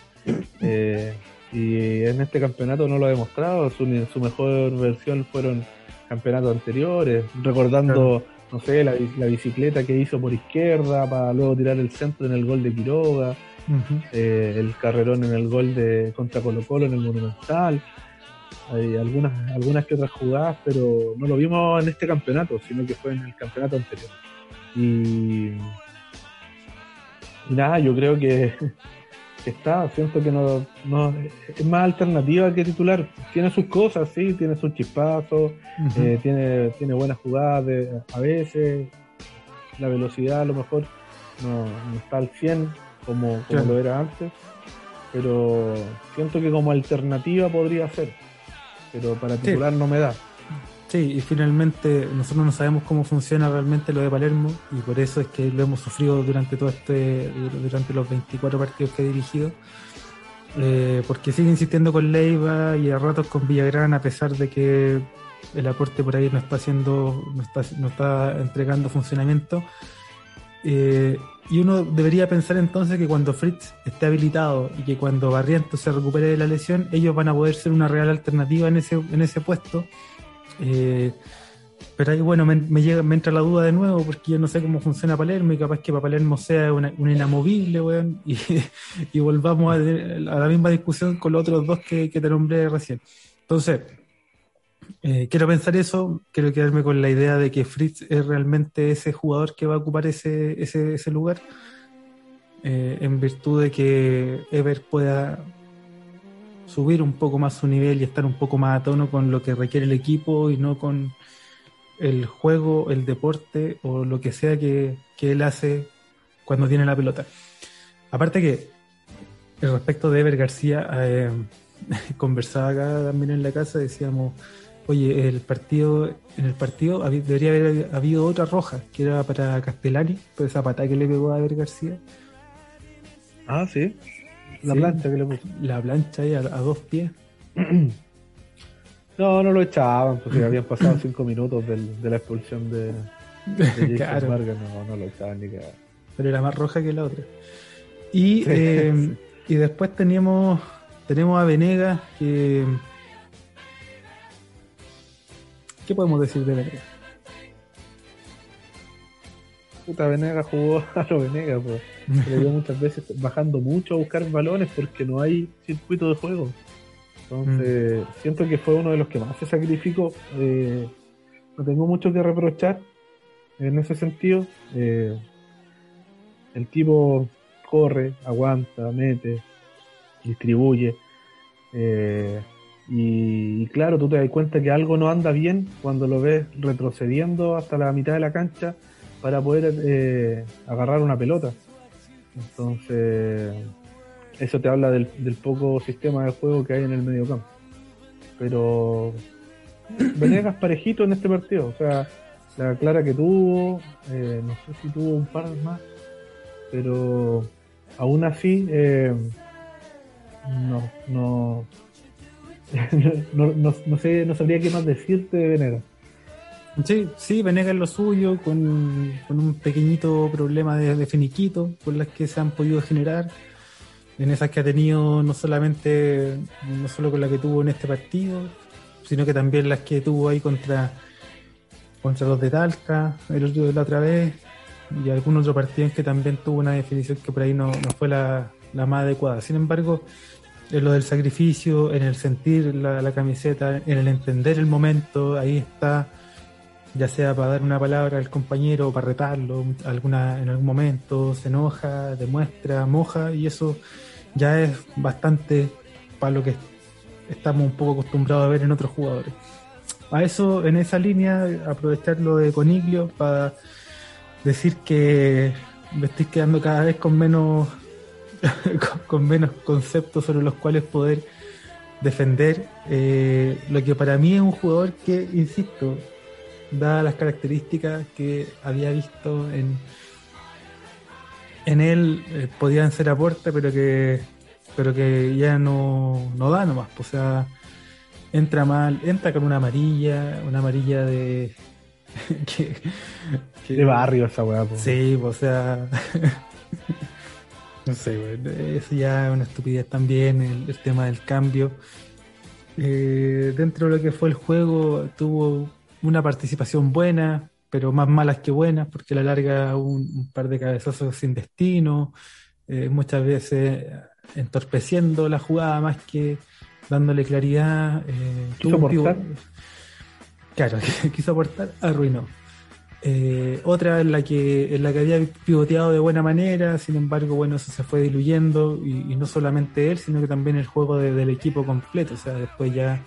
Eh, y en este campeonato no lo ha demostrado, su, su mejor versión fueron campeonatos anteriores, recordando no sé, la, la, bicicleta que hizo por izquierda para luego tirar el centro en el gol de Quiroga, uh -huh. eh, el carrerón en el gol de contra Colo Colo en el Monumental, hay algunas, algunas que otras jugadas, pero no lo vimos en este campeonato, sino que fue en el campeonato anterior. Y, y nada, yo creo que, que está, siento que no, no, es más alternativa que titular. Tiene sus cosas, sí, tiene sus chispazos, uh -huh. eh, tiene, tiene buenas jugadas de, a veces, la velocidad a lo mejor no, no está al 100 como, como lo era antes, pero siento que como alternativa podría ser, pero para titular sí. no me da. Sí, y finalmente nosotros no sabemos cómo funciona realmente lo de Palermo y por eso es que lo hemos sufrido durante todo este, durante los 24 partidos que he dirigido, eh, porque sigue insistiendo con Leiva y a ratos con Villagrán a pesar de que el aporte por ahí no está haciendo, no está, no está entregando funcionamiento. Eh, y uno debería pensar entonces que cuando Fritz esté habilitado y que cuando Barrientos se recupere de la lesión, ellos van a poder ser una real alternativa en ese, en ese puesto eh, pero ahí, bueno, me, me, llega, me entra la duda de nuevo porque yo no sé cómo funciona Palermo y capaz que para Palermo sea una, un inamovible, weón, y, y volvamos a, a, la misma discusión con los otros dos que, que te nombré recién. Entonces, eh, quiero pensar eso, quiero quedarme con la idea de que Fritz es realmente ese jugador que va a ocupar ese, ese, ese lugar, eh, en virtud de que Ever pueda subir un poco más su nivel y estar un poco más a tono con lo que requiere el equipo y no con el juego, el deporte o lo que sea que, que él hace cuando tiene la pelota. Aparte que respecto de Ever García, eh, conversaba acá también en la casa, decíamos, oye, el partido, en el partido debería haber habido otra roja, que era para Castellani, por esa patada que le pegó a Ever García. Ah, sí. La sí, plancha que le puso. La plancha ahí a, a dos pies. No, no lo echaban, porque habían pasado cinco minutos del, de la expulsión de, de claro. Vargas. No, no lo echaban ni que Pero era más roja que la otra. Y, sí, eh, sí. y después teníamos, tenemos a Venegas, que... ¿Qué podemos decir de Venegas? Puta, Venegas jugó a lo Venegas, pues. Le dio muchas veces bajando mucho a buscar balones porque no hay circuito de juego. Entonces, mm. siento que fue uno de los que más se sacrificó. Eh, no tengo mucho que reprochar en ese sentido. Eh, el tipo corre, aguanta, mete, distribuye. Eh, y, y, claro, tú te das cuenta que algo no anda bien cuando lo ves retrocediendo hasta la mitad de la cancha para poder eh, agarrar una pelota. Entonces, eso te habla del, del, poco sistema de juego que hay en el medio campo. Pero Venegas parejito en este partido, o sea, la clara que tuvo, eh, no sé si tuvo un par más, pero aún así, eh, no, no, no, no, sé, no sabría qué más decirte de Venegas. Sí, sí, Venegas lo suyo, con, un pequeñito problema de, finiquito, con las que se han podido generar, en esas que ha tenido no solamente, no solo con la que tuvo en este partido, sino que también las que tuvo ahí contra, contra los de Talca, el otro de la otra vez, y algún otro partido en que también tuvo una definición que por ahí no, no fue la, la más adecuada. Sin embargo, en lo del sacrificio, en el sentir la, camiseta, en el entender el momento, ahí está, ya sea para dar una palabra al compañero o para retarlo alguna, en algún momento, se enoja, demuestra, moja, y eso ya es bastante para lo que estamos un poco acostumbrados a ver en otros jugadores. A eso, en esa línea, aprovechar lo de Coniglio para decir que me estoy quedando cada vez con menos con, menos conceptos sobre los cuales poder defender eh, lo que para mí es un jugador que, insisto, dadas las características que había visto en, en él, eh, podían ser aporte, pero que pero que ya no, no da nomás. O sea, entra mal, entra con una amarilla, una amarilla de. de barrio esa weá. Sí, o sea. No sé, eso ya es una estupidez también, el, tema del cambio. Eh, dentro de lo que fue el juego, tuvo una participación buena, pero más malas que buenas, porque la larga un, par de cabezazos sin destino, eh, muchas veces entorpeciendo la jugada más que dándole claridad. Eh, ¿Quiso aportar? Claro, quiso aportar, arruinó. Eh, otra en la que en la que había pivoteado de buena manera, sin embargo, bueno, eso se fue diluyendo y, no solamente él, sino que también el juego del equipo completo. O sea, después ya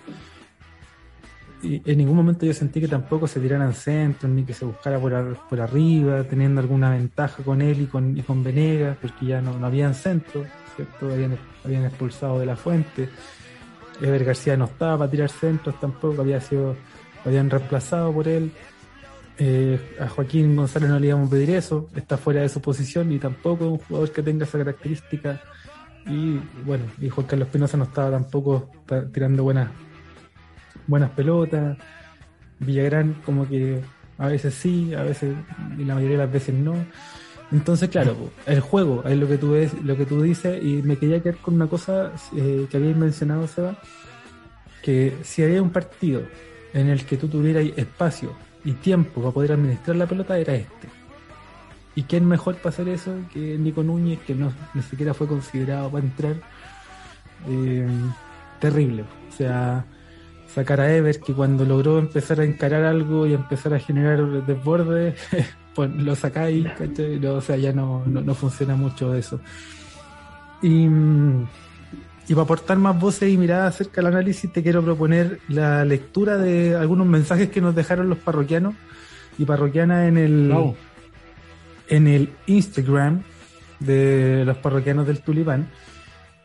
y en ningún momento yo sentí que tampoco se tiraran centros ni que se buscara por, por arriba, teniendo alguna ventaja con él y con, y con Venegas, porque ya no, no habían centros, ¿cierto? Habían, habían expulsado de la fuente. Ever García no estaba para tirar centros tampoco, había sido, habían reemplazado por él. Eh, a Joaquín González no le íbamos a pedir eso, está fuera de su posición y tampoco es un jugador que tenga esa característica. Y bueno, y Juan Carlos Pinoza no estaba tampoco tirando buenas, buenas pelotas. Villagrán como que a veces sí, a veces y la mayoría de las veces no. Entonces, claro, el juego es lo que tú ves, lo que tú dices, y me quería quedar con una cosa eh, que habéis mencionado, Seba, que si había un partido en el que tú tuvieras espacio y tiempo para poder administrar la pelota era este. ¿Y quién mejor para hacer eso que Nico Núñez, que no ni siquiera fue considerado para entrar? Eh, terrible. O sea, sacar a Ever, que cuando logró empezar a encarar algo y empezar a generar desbordes, pues lo sacáis, o sea, ya no, no, funciona mucho eso. Y, y para aportar más voces y miradas acerca del análisis, te quiero proponer la lectura de algunos mensajes que nos dejaron los parroquianos y parroquianas en el, en el Instagram de los parroquianos del Tulipán,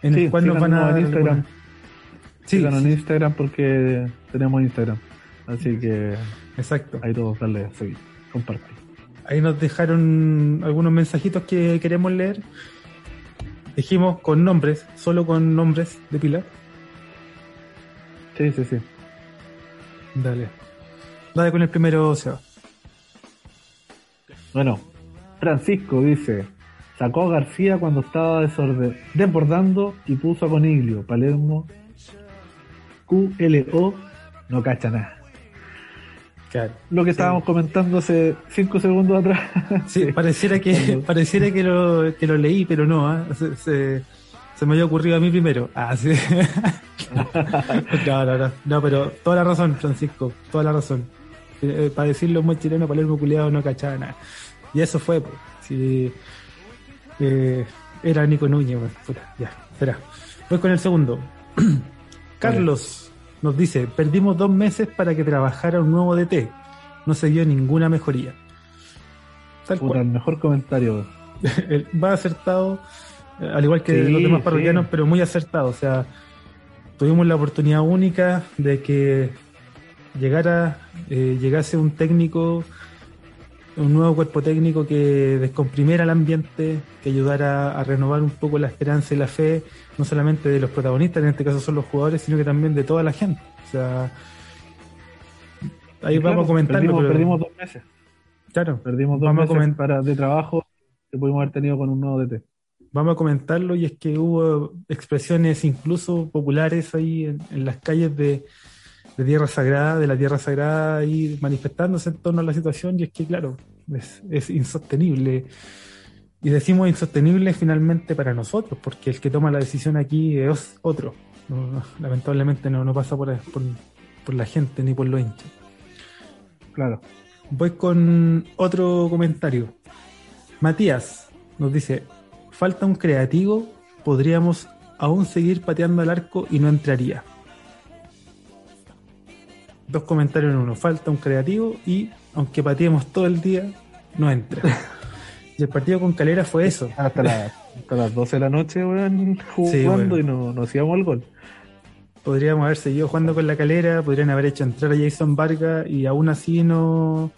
en el cual nos van a dar Instagram. Sí, en Instagram porque tenemos Instagram. Así que Exacto. ahí todos darle a seguir, compartir. Ahí nos dejaron algunos mensajitos que queremos leer Dijimos con nombres, solo con nombres de pila. Sí, sí, sí. Dale. Dale con el primero, Seba. Bueno, Francisco dice, sacó a García cuando estaba desorden, desbordando y puso a Coniglio, Palermo, QLO, no cacha nada. Lo que estábamos comentando hace cinco segundos atrás. Sí, pareciera que pareciera que lo, que lo leí, pero no, ¿ah? se, se, me había ocurrido a mí primero. Ah, sí. no, no, no, pero toda la razón, Francisco, toda la razón. Eh, para decirlo muy chileno, Palermo culiado no cachaba nada. Y eso fue, pues. Sí, eh, era Nico Núñez, ya, espera. Voy con el segundo. Carlos nos dice, perdimos dos meses para que trabajara un nuevo DT. No se dio ninguna mejoría. Tal cual. El mejor comentario. Va acertado, eh, al igual que los demás parroquianos, pero muy acertado. O sea, tuvimos la oportunidad única de que llegara, eh, llegase un técnico un nuevo cuerpo técnico que descomprimiera el ambiente, que ayudara a renovar un poco la esperanza y la fe, no solamente de los protagonistas, en este caso son los jugadores, sino que también de toda la gente. O sea, ahí vamos a comentarlo. Perdimos, dos meses. Claro, perdimos dos meses para, de trabajo que pudimos haber tenido con un nuevo DT. Vamos a comentarlo y es que hubo expresiones incluso populares ahí en las calles de, de tierra sagrada, de la tierra sagrada y manifestándose en torno a la situación y es que claro, es, insostenible. Y decimos insostenible finalmente para nosotros, porque el que toma la decisión aquí es otro. lamentablemente no, no pasa por, por, la gente ni por los hinchas. Claro. Voy con otro comentario. Matías nos dice, falta un creativo, podríamos aún seguir pateando al arco y no entraría dos comentarios en uno. Falta un creativo y, aunque pateemos todo el día, no entra. y el partido con Calera fue eso. Hasta, las 12 de la noche, weón, jugando y no, no hacíamos el gol. Podríamos haber seguido jugando con la Calera, podrían haber hecho entrar a Jason Vargas y aún así no,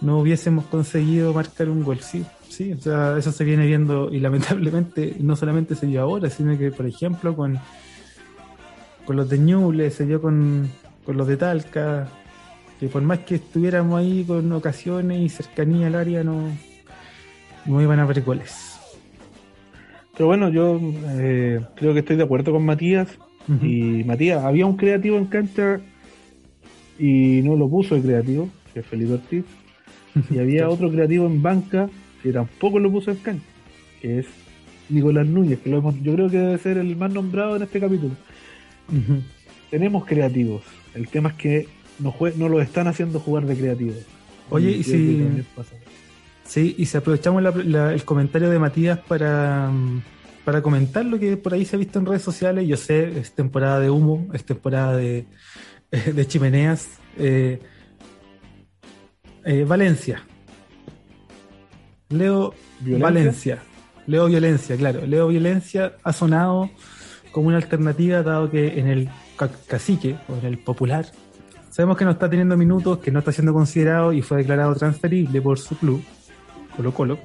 no hubiésemos conseguido marcar un gol. Sí, sí, o sea, eso se viene viendo y lamentablemente no solamente se vio ahora, sino que, por ejemplo, con, con los de Ñuble, se vio con, con los de Talca, que por más que estuviéramos ahí con ocasiones y cercanía al área, no, no iban a haber goles. Pero bueno, yo eh, creo que estoy de acuerdo con Matías. Y Matías, había un creativo en cancha y no lo puso el creativo, que es Felipe Ortiz. Y había otro creativo en banca que tampoco lo puso en cancha, que es Nicolás Núñez, que lo hemos, yo creo que debe ser el más nombrado en este capítulo. Tenemos creativos, el tema es que no, no lo están haciendo jugar de creativo. Oye, y, si. Sí, y si aprovechamos el comentario de Matías para, para comentar lo que por ahí se ha visto en redes sociales. Yo sé, es temporada de humo, es temporada de, de chimeneas. Eh, eh, Valencia. Leo Valencia. Leo Violencia, claro. Leo Violencia ha sonado como una alternativa, dado que en el cacique o en el popular. Sabemos que no está teniendo minutos, que no está siendo considerado y fue declarado transferible por su club, Colo Colo.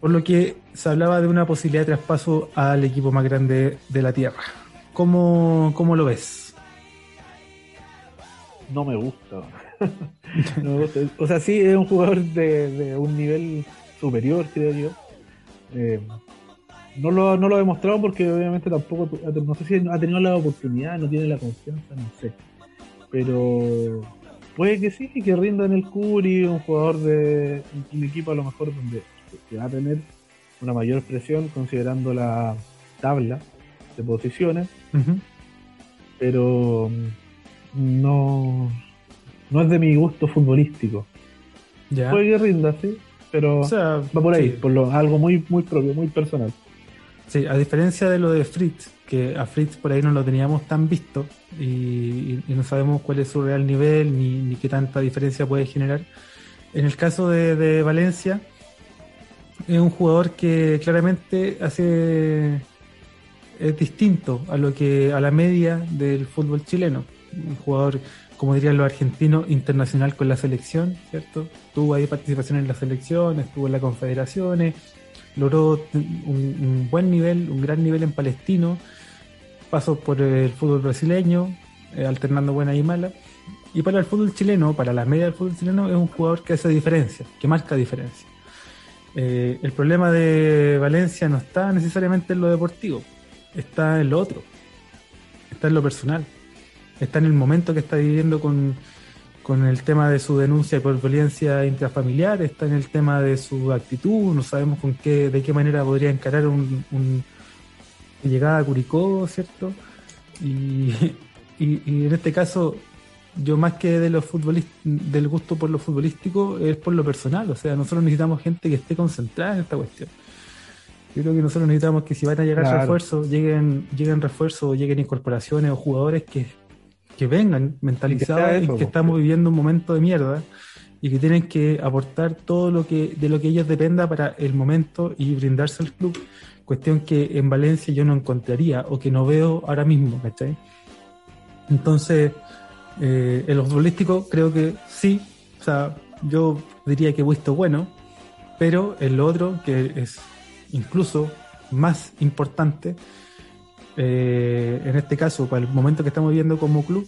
Por lo que se hablaba de una posibilidad de traspaso al equipo más grande de la tierra. ¿Cómo, cómo lo ves? No me gusta. O sea, sí, es un jugador de, un nivel superior, creo yo. Eh, no lo, no lo ha demostrado porque obviamente tampoco, no sé si ha tenido la oportunidad, no tiene la confianza, no sé. Pero puede que sí, que rinda en el Curi, un jugador de un equipo a lo mejor donde va a tener una mayor presión considerando la tabla de posiciones. Pero no, no es de mi gusto futbolístico. Puede que rinda, sí, pero va por ahí, por lo, algo muy, muy propio, muy personal. A diferencia de lo de Fritz, que a Fritz por ahí no lo teníamos tan visto y, no sabemos cuál es su real nivel ni, qué tanta diferencia puede generar. En el caso de, Valencia, es un jugador que claramente hace es distinto a lo que a la media del fútbol chileno. Un jugador, como dirían los argentinos, internacional con la selección, ¿cierto? Tuvo ahí participación en las selecciones, estuvo en las confederaciones, logró un, buen nivel, un gran nivel en Palestino, pasó por el fútbol brasileño, eh, alternando buena y mala. Y para el fútbol chileno, para la media del fútbol chileno, es un jugador que hace diferencia, que marca diferencia. Eh, el problema de Valencia no está necesariamente en lo deportivo, está en lo otro, está en lo personal, está en el momento que está viviendo con, con el tema de su denuncia por violencia intrafamiliar, está en el tema de su actitud, no sabemos con qué, de qué manera podría encarar un, llegada a Curicó, ¿cierto? Y, en este caso, yo más que de los del gusto por lo futbolístico, es por lo personal, o sea, nosotros necesitamos gente que esté concentrada en esta cuestión. Yo creo que nosotros necesitamos que si van a llegar refuerzos, lleguen, lleguen refuerzos, lleguen incorporaciones o jugadores que que vengan mentalizados y que, estamos viviendo un momento de mierda y que tienen que aportar todo lo que de lo que ellos dependa para el momento y brindarse al club. Cuestión que en Valencia yo no encontraría o que no veo ahora mismo, ¿cachai? Entonces, eh, en lo futbolístico creo que sí, o sea, yo diría que he visto bueno, pero el otro, que es incluso más importante, eh, en este caso, para el momento que estamos viviendo como club,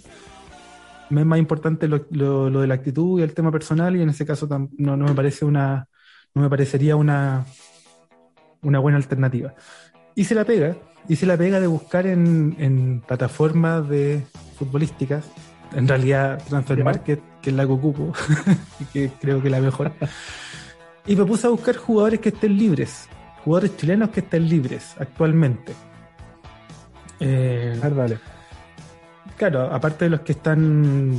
me es más importante lo, lo, de la actitud y el tema personal, y en ese caso no, no me parece una, no me parecería una, una buena alternativa. Hice la pega, hice la pega de buscar en, en plataformas de futbolísticas, en realidad Transfer Market, que es la que ocupo, que creo que es la mejor. Y me puse a buscar jugadores que estén libres, jugadores chilenos que estén libres actualmente. Eh, vale. Claro, aparte de los que están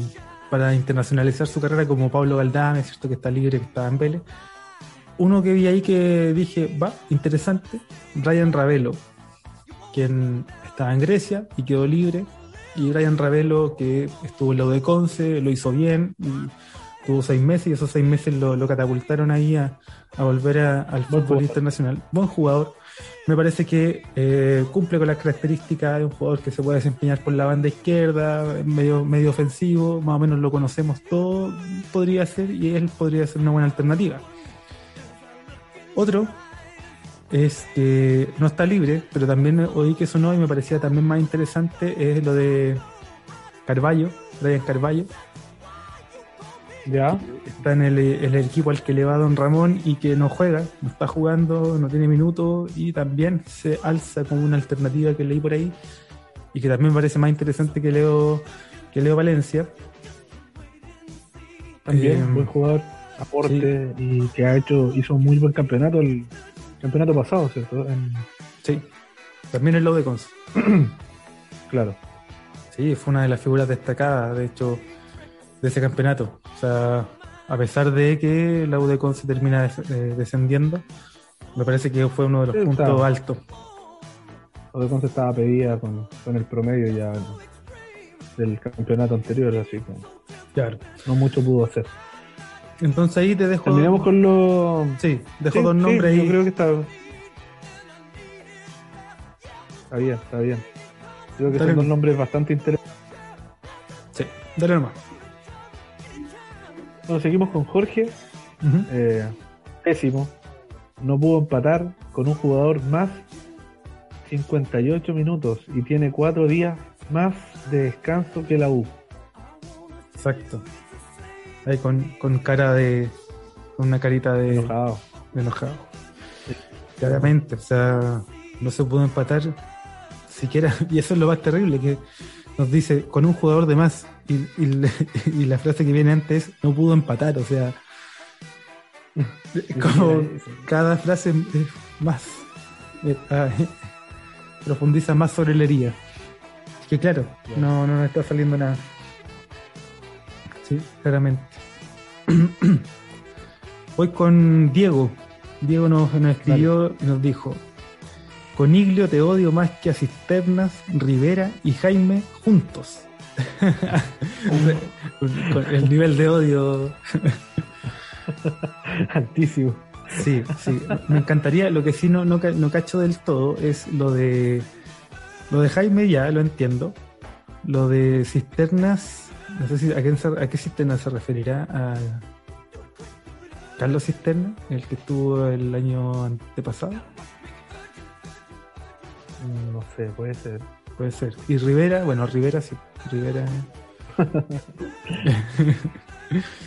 para internacionalizar su carrera, como Pablo Galdame, cierto que está libre, que está en Vélez. Uno que vi ahí que dije, va, interesante, Ryan Ravelo, quien estaba en Grecia y quedó libre. Y Ryan Ravelo, que estuvo en la de Conce, lo hizo bien, y tuvo seis meses y esos seis meses lo, catapultaron ahí a, volver al fútbol internacional. Buen jugador. Me parece que eh, cumple con las características de un jugador que se puede desempeñar por la banda izquierda, medio, medio ofensivo, más o menos lo conocemos todo, podría ser, y él podría ser una buena alternativa. Otro es que no está libre, pero también oí que sonó y me parecía también más interesante, es lo de Carballo, Ryan Carballo, ya. Está en el, equipo al que le va Don Ramón y que no juega, no está jugando, no tiene minutos y también se alza como una alternativa que leí por ahí y que también me parece más interesante que Leo, que Leo Valencia. También, eh, buen jugador, aporte y que ha hecho, hizo un muy buen campeonato el campeonato pasado, ¿cierto? Sí, también el Low de Cons. claro. Sí, fue una de las figuras destacadas, de hecho de ese campeonato. O sea, a pesar de que la UDECON se termina eh, descendiendo, me parece que fue uno de los puntos altos. La UDECON se estaba pedida con, el promedio ya del campeonato anterior, así que claro. no mucho pudo hacer. Entonces ahí te dejo. Terminamos con los. Sí, dejo dos nombres ahí. Yo creo que está. Está bien, está bien. Creo que son dos nombres bastante interesantes. Sí, dale nomás. Bueno, seguimos con Jorge. Eh, pésimo. No pudo empatar con un jugador más 58 minutos y tiene cuatro días más de descanso que la U. Exacto. Ahí con, cara de. con una carita de. Enojado. De enojado. Claramente, o sea, no se pudo empatar siquiera. Y eso es lo más terrible, que nos dice con un jugador de más y, la frase que viene antes no pudo empatar, o sea, como cada frase es más eh, ah, profundiza más sobre la herida. Es que claro, no, no nos está saliendo nada. Sí, claramente. Voy con Diego. Diego nos, nos escribió y nos dijo, con Iglio te odio más que a Cisternas, Rivera y Jaime juntos. el nivel de odio altísimo. Sí, sí. Me encantaría, lo que sí no, no, cacho del todo es lo de lo de Jaime ya, lo entiendo. Lo de cisternas, no sé si a qué, a qué cisterna se referirá a Carlos Cisterna, el que estuvo el año antepasado. No sé, puede ser. Puede ser. Y Rivera, bueno, Rivera sí. Rivera.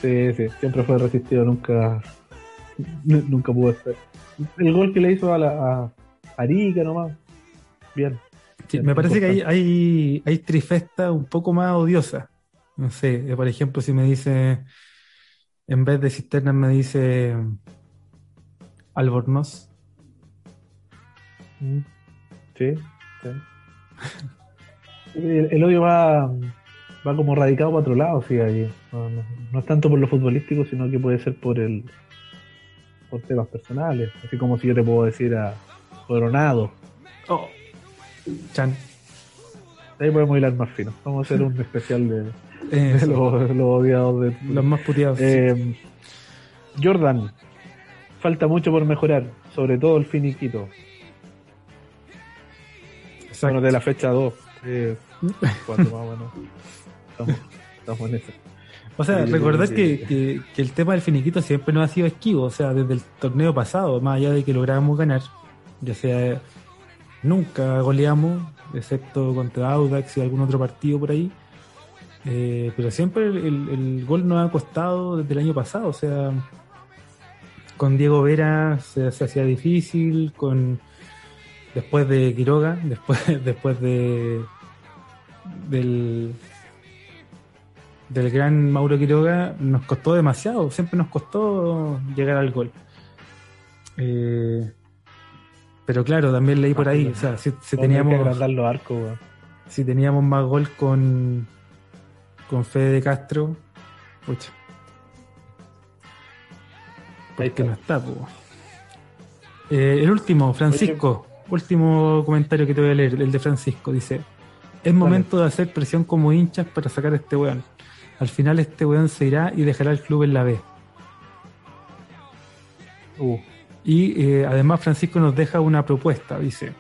sí, sí, siempre fue resistido, nunca nunca pudo estar. El gol que le hizo a, la, a Arica nomás. Bien. me parece que hay, hay, hay trifesta un poco más odiosa. No sé, eh, por ejemplo, si me dice, en vez de cisterna, me dice Albornoz. Mm. Sí, sí. El, odio va, va como radicado para otro lado, sí, No, es tanto por lo futbolístico, sino que puede ser por el por temas personales. Así como si yo te puedo decir a Coronado. Oh. Chan. Ahí podemos hilar más fino. Vamos a hacer un especial de, los, odiados de los más puteados. Eh, Jordan, falta mucho por mejorar, sobre todo el finiquito. Bueno, de la fecha 2. Eh, más Estamos, estamos, en eso. O sea, recordar que, el tema del finiquito siempre nos ha sido esquivo, o sea, desde el torneo pasado, más allá de que logramos ganar, ya sea nunca goleamos, excepto contra Audax y algún otro partido por ahí, eh, pero siempre el, gol nos ha costado desde el año pasado, o sea, con Diego Vera se, hacía difícil, con después de Quiroga, después, después de del del gran Mauro Quiroga nos costó demasiado, siempre nos costó llegar al gol. Eh, pero claro, también leí por ahí, o sea, si, teníamos si teníamos más gol con con Fede de Castro, pucha. que no está, eh, el último, Francisco, último comentario que te voy a leer, el de Francisco, dice, es momento de hacer presión como hinchas para sacar a este weón. Al final este weón se irá y dejará el club en la B. Uh. Y eh, además Francisco nos deja una propuesta, dice,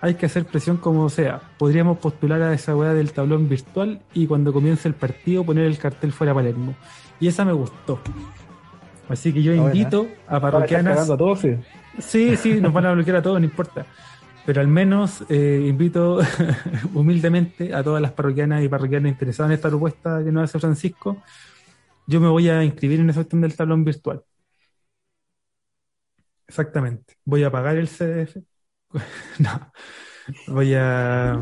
hay que hacer presión como sea. Podríamos postular a esa weá del tablón virtual y cuando comience el partido poner el cartel fuera Palermo. Y esa me gustó. Así que yo invito a parroquianas. A todos, sí. sí, sí, nos van a bloquear a todos, no importa pero al menos eh, invito humildemente a todas las parroquianas y parroquianas interesadas en esta propuesta que nos hace Francisco. Yo me voy a inscribir en esa opción del tablón virtual. Exactamente. Voy a pagar el CDF. no. Voy a.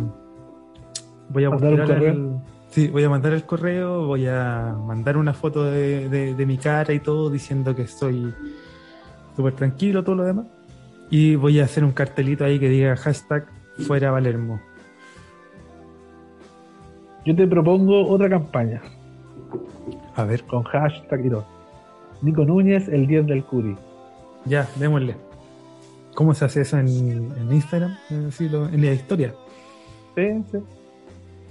Voy a mandar correo. sí, voy a mandar el correo, voy a mandar una foto de, de mi cara y todo diciendo que estoy súper tranquilo, todo lo demás y voy a hacer un cartelito ahí que diga hashtag fuera Valermo. Yo te propongo otra campaña. A ver. Con hashtag y todo. Nico Núñez, el 10 del Curi. Ya, démosle. ¿Cómo se hace eso en, en Instagram? En la historia. Sí, sí.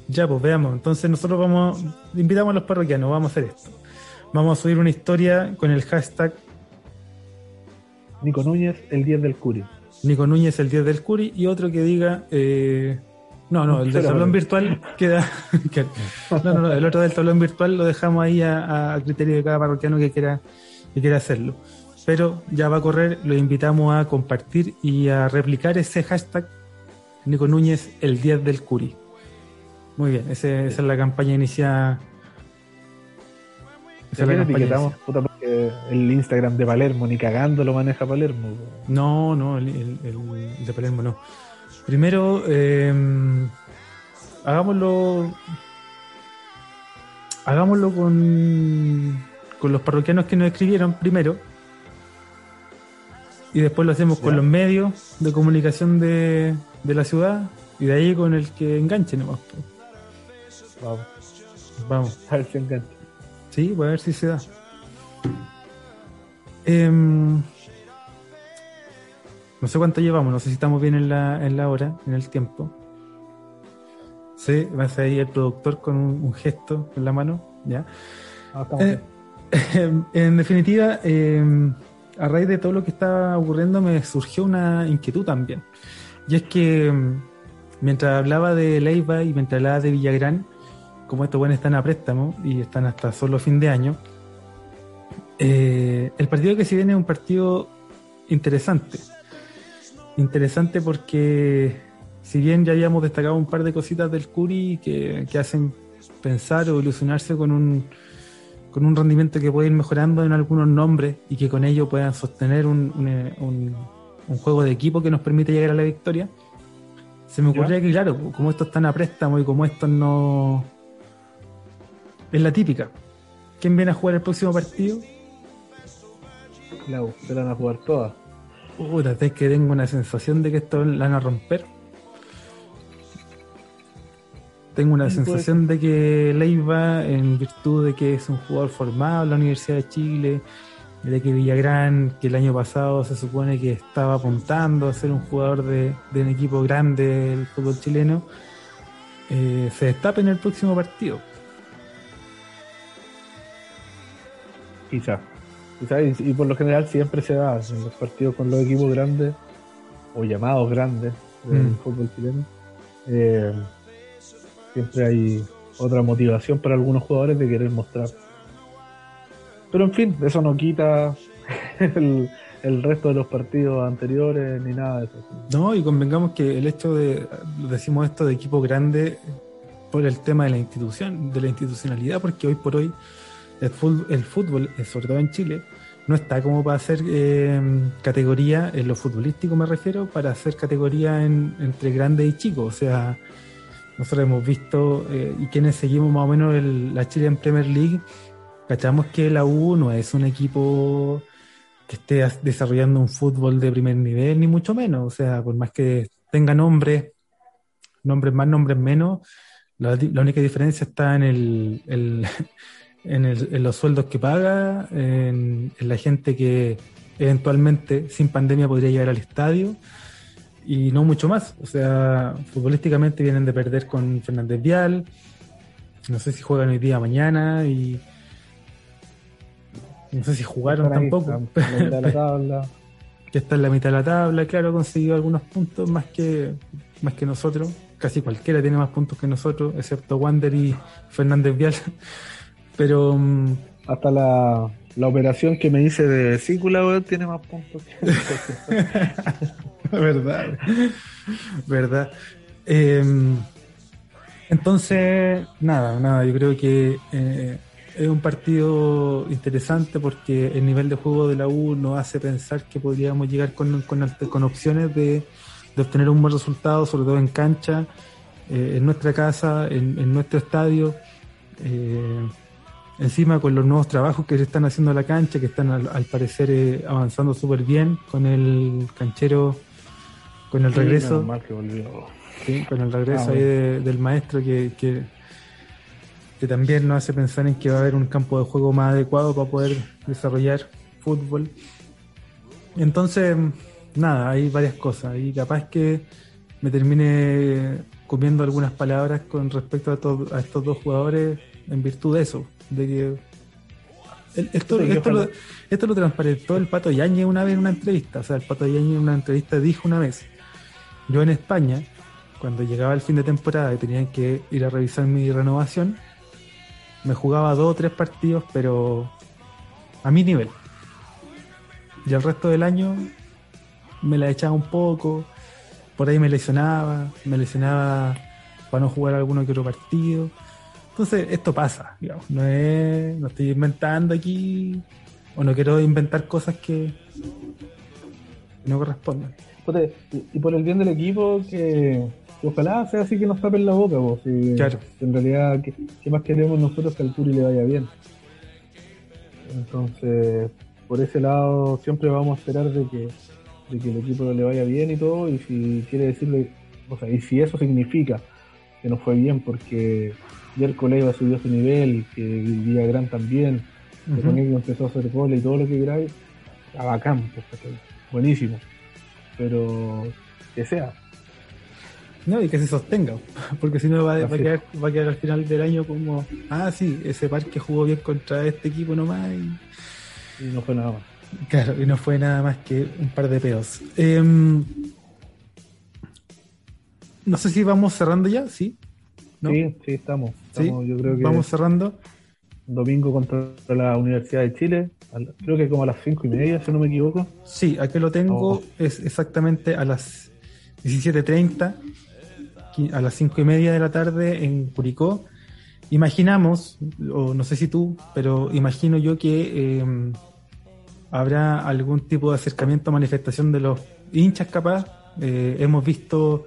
Ya, pues veamos. Entonces nosotros vamos, invitamos a los parroquianos, vamos a hacer esto. Vamos a subir una historia con el hashtag Nico Núñez, el 10 del Curi. Nico Núñez, el 10 del Curi, y otro que diga. Eh, no, no, el del tablón virtual queda. no, no, no, el otro del tablón virtual lo dejamos ahí a, criterio de cada parroquiano que quiera, que quiera hacerlo. Pero ya va a correr, lo invitamos a compartir y a replicar ese hashtag Nico Núñez, el 10 del Curi. Muy bien, esa es la campaña iniciada etiquetamos, puta, porque el Instagram de Palermo, ni cagando lo maneja Palermo. No, no, el, de Palermo no. Primero, eh, hagámoslo. Hagámoslo con, con los parroquianos que nos escribieron primero. Y después lo hacemos con los medios de comunicación de, de, la ciudad. Y de ahí con el que enganche nomás. Vamos. Vamos. A ver si engancha. Sí, voy a ver si se da. Em, no sé cuánto llevamos, no sé si estamos bien en la, en la hora, en el tiempo. Sí, va a ser ahí el productor con un, gesto en la mano, ¿ya? Ah, eh, en definitiva, em, a raíz de todo lo que estaba ocurriendo me surgió una inquietud también. Y es que em, mientras hablaba de Leiva y mientras hablaba de Villagrán, como estos buenos están a préstamo y están hasta solo fin de año, eh, el partido que se viene es un partido interesante. Interesante porque si bien ya habíamos destacado un par de cositas del Curi que, hacen pensar o ilusionarse con un, con un rendimiento que puede ir mejorando en algunos nombres y que con ello puedan sostener un, un, un juego de equipo que nos permite llegar a la victoria, se me ocurría que, claro, como estos están a préstamo y como estos no, es la típica. ¿Quién viene a jugar el próximo partido? La se van a jugar todas. Puta, es que tengo una sensación de que esto la van a romper. Tengo una sensación de que Leiva, en virtud de que es un jugador formado en la Universidad de Chile, de que Villagrán, que el año pasado se supone que estaba apuntando a ser un jugador de, un equipo grande del fútbol chileno, eh, se destape en el próximo partido. Quizá. y, por lo general siempre se da en los partidos con los equipos grandes o llamados grandes del mm. fútbol chileno. Eh, siempre hay otra motivación para algunos jugadores de querer mostrar Pero en fin, eso no quita el, el resto de los partidos anteriores ni nada de eso. No, y convengamos que el hecho de, decimos esto de equipo grande por el tema de la institución, de la institucionalidad, porque hoy por hoy el fútbol, el fútbol eh, sobre todo en Chile, no está como para hacer eh, categoría, en lo futbolístico me refiero, para hacer categoría entre grandes y chicos. O sea, nosotros hemos visto, eh, y quienes seguimos más o menos el, la Chile en Premier League, cachamos que la U no es un equipo que esté desarrollando un fútbol de primer nivel, ni mucho menos. O sea, por más que tenga nombres, nombres más, nombres menos, la, única diferencia está en el, en, los sueldos que paga, en, la gente que eventualmente sin pandemia podría llegar al estadio y no mucho más. O sea, futbolísticamente vienen de perder con Fernández Vial, no sé si juegan hoy día mañana y no sé si jugaron tampoco. que está en la mitad de la tabla, claro, ha conseguido algunos puntos más que, más que nosotros. Casi cualquiera tiene más puntos que nosotros, excepto Wander y Fernández Vial. Pero. Mm, Hasta la, la operación que me hice de vesícula, tiene más puntos que Verdad. Verdad. Em, entonces, nada, nada, yo creo que. Eh, es un partido interesante porque el nivel de juego de la U nos hace pensar que podríamos llegar con, con, opciones de, obtener un buen resultado, sobre todo en cancha, eh, en nuestra casa, en, nuestro estadio. Eh, encima con los nuevos trabajos que se están haciendo en la cancha, que están al, parecer eh, avanzando súper bien con el canchero, con el regreso. con el regreso ah, ahí del maestro que, que que también nos hace pensar en que va a haber un campo de juego más adecuado para poder desarrollar fútbol. Entonces, nada, hay varias cosas y capaz que me termine comiendo algunas palabras con respecto a, a estos dos jugadores en virtud de eso, de que esto, esto, lo, esto, lo, transparentó el Pato Yañez una vez en una entrevista. O sea, el Pato Yañez en una entrevista dijo una vez, yo en España, cuando llegaba el fin de temporada y tenían que ir a revisar mi renovación, me jugaba dos o tres partidos, pero a mi nivel. Y el resto del año me la echaba un poco, por ahí me lesionaba, me lesionaba para no jugar alguno que otro partido. Entonces, esto pasa, digamos, no es, no estoy inventando aquí, o no quiero inventar cosas que no corresponden. Y por el bien del equipo, que ojalá sea así que nos tapen la boca, vos. claro. En realidad, ¿qué, más queremos nosotros que al Turi le vaya bien? Entonces, por ese lado, siempre vamos a esperar de que, de que el equipo le vaya bien y todo. Y si quiere decirle, o sea, y si eso significa que nos fue bien porque ya el colega subió su nivel, que Gran también, que con él empezó a hacer goles y todo lo que queráis, a bacán, pues, buenísimo. Pero que sea, no, y que se sostenga, porque si no va, a quedar, va a quedar al final del año como, ah, sí, ese parque jugó bien contra este equipo nomás y, no fue nada más. Claro, y no fue nada más que un par de pedos. Em, no sé si vamos cerrando ya, ¿sí? Sí, sí, estamos. Yo creo que vamos cerrando. Domingo contra la Universidad de Chile, creo que como a las cinco y media, si no me equivoco. Sí, aquí lo tengo, oh. es exactamente a las 17.30 a las cinco y media de la tarde en Curicó. Imaginamos, o no sé si tú, pero imagino yo que em, habrá algún tipo de acercamiento, manifestación de los hinchas capaz. Eh, hemos visto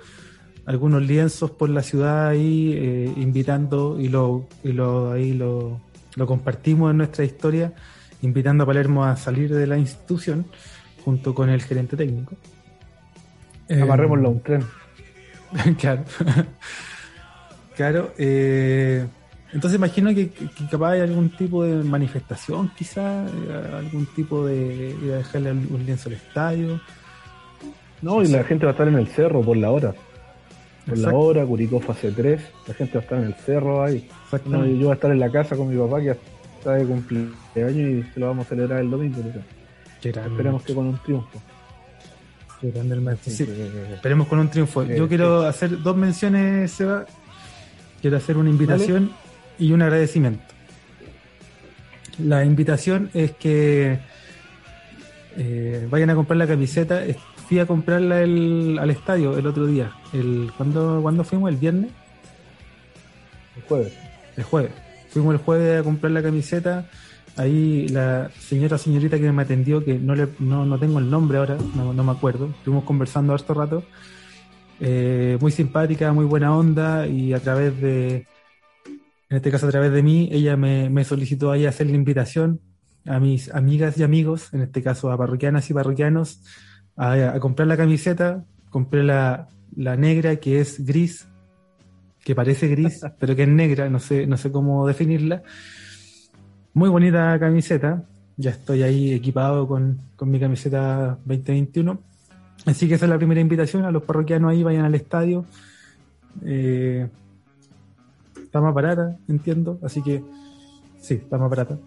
algunos lienzos por la ciudad ahí eh, invitando y lo, y lo ahí lo, lo, compartimos en nuestra historia, invitando a Palermo a salir de la institución junto con el gerente técnico. Amarrémoslo a un tren. claro. claro. Eh, entonces imagino que, capaz hay algún tipo de manifestación, quizá, eh, algún tipo de ir a dejarle un lienzo al estadio. No, y la gente va a estar en el cerro por la hora. Por la hora, Curicó fase 3, la gente va a estar en el cerro ahí. yo voy a estar en la casa con mi papá que está de cumpleaños y se lo vamos a celebrar el domingo. Esperemos que con un triunfo. Esperemos con un triunfo. Yo quiero hacer dos menciones, Seba. Quiero hacer una invitación y un agradecimiento. La invitación es que eh, vayan a comprar la camiseta. Fui a comprarla al estadio el otro día. El, ¿cuándo, ¿Cuándo fuimos? ¿El viernes? El jueves. El jueves. Fuimos el jueves a comprar la camiseta. Ahí la señora, señorita que me atendió, que no, le, no, no tengo el nombre ahora, no, no me acuerdo. Estuvimos conversando harto rato. Eh, muy simpática, muy buena onda y a través de, en este caso a través de mí, ella me, me solicitó ahí hacer la invitación a mis amigas y amigos, en este caso a parroquianas y parroquianos, a, comprar la camiseta. Compré la, la, negra que es gris, que parece gris, pero que es negra, no sé, no sé cómo definirla. Muy bonita camiseta. Ya estoy ahí equipado con, con mi camiseta 2021. Así que esa es la primera invitación a los parroquianos ahí, vayan al estadio. Eh, está más barata, entiendo, así que sí, está más barata.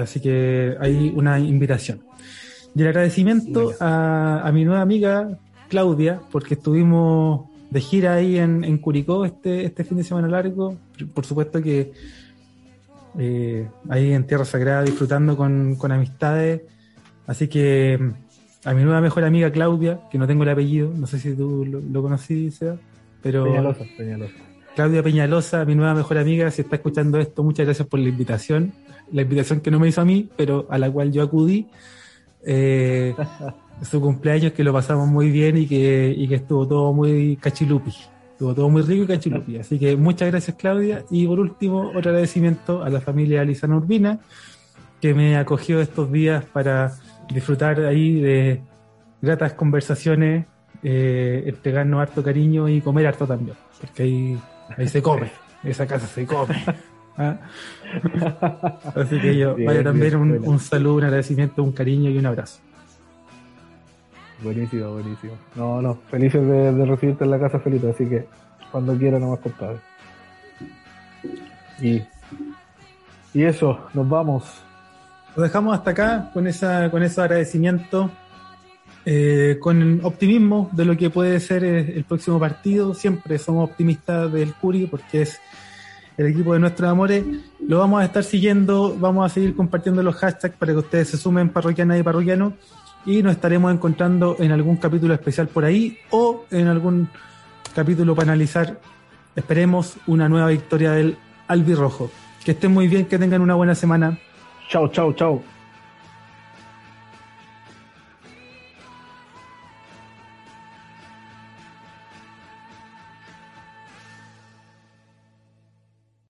Así que hay una invitación. Y el agradecimiento a, mi nueva amiga Claudia, porque estuvimos de gira ahí en, Curicó este, este fin de semana largo. Por supuesto que eh, ahí en Tierra Sagrada disfrutando con, amistades. Así que a mi nueva mejor amiga Claudia, que no tengo el apellido, no sé si tú lo, lo conocí, pero... Peñalosa, Peñalosa. Claudia Peñalosa, mi nueva mejor amiga, si está escuchando esto, muchas gracias por la invitación. La invitación que no me hizo a mí, pero a la cual yo acudí. Eh, su cumpleaños, que lo pasamos muy bien y que, y que estuvo todo muy cachilupi. Estuvo todo muy rico y cachilupi. Así que muchas gracias, Claudia. Y por último, otro agradecimiento a la familia Alisana Urbina, que me acogió estos días para disfrutar ahí de gratas conversaciones, eh, entregarnos harto cariño y comer harto también. Porque ahí Ahí se come, esa casa se come. ¿Ah? Así que yo, vaya también un, saludo, un agradecimiento, un cariño y un abrazo. Buenísimo, buenísimo. No, no, felices de, recibirte en la casa, Felipe, así que cuando quiera nomás compadre. Y, y eso, nos vamos. Lo dejamos hasta acá con esa, con ese agradecimiento eh, con optimismo de lo que puede ser el próximo partido. Siempre somos optimistas del Curi porque es el equipo de nuestros amores. Lo vamos a estar siguiendo, vamos a seguir compartiendo los hashtags para que ustedes se sumen parroquiana y parroquiano y nos estaremos encontrando en algún capítulo especial por ahí o en algún capítulo para analizar, esperemos, una nueva victoria del Albirrojo. Que estén muy bien, que tengan una buena semana. Chao, chao, chao.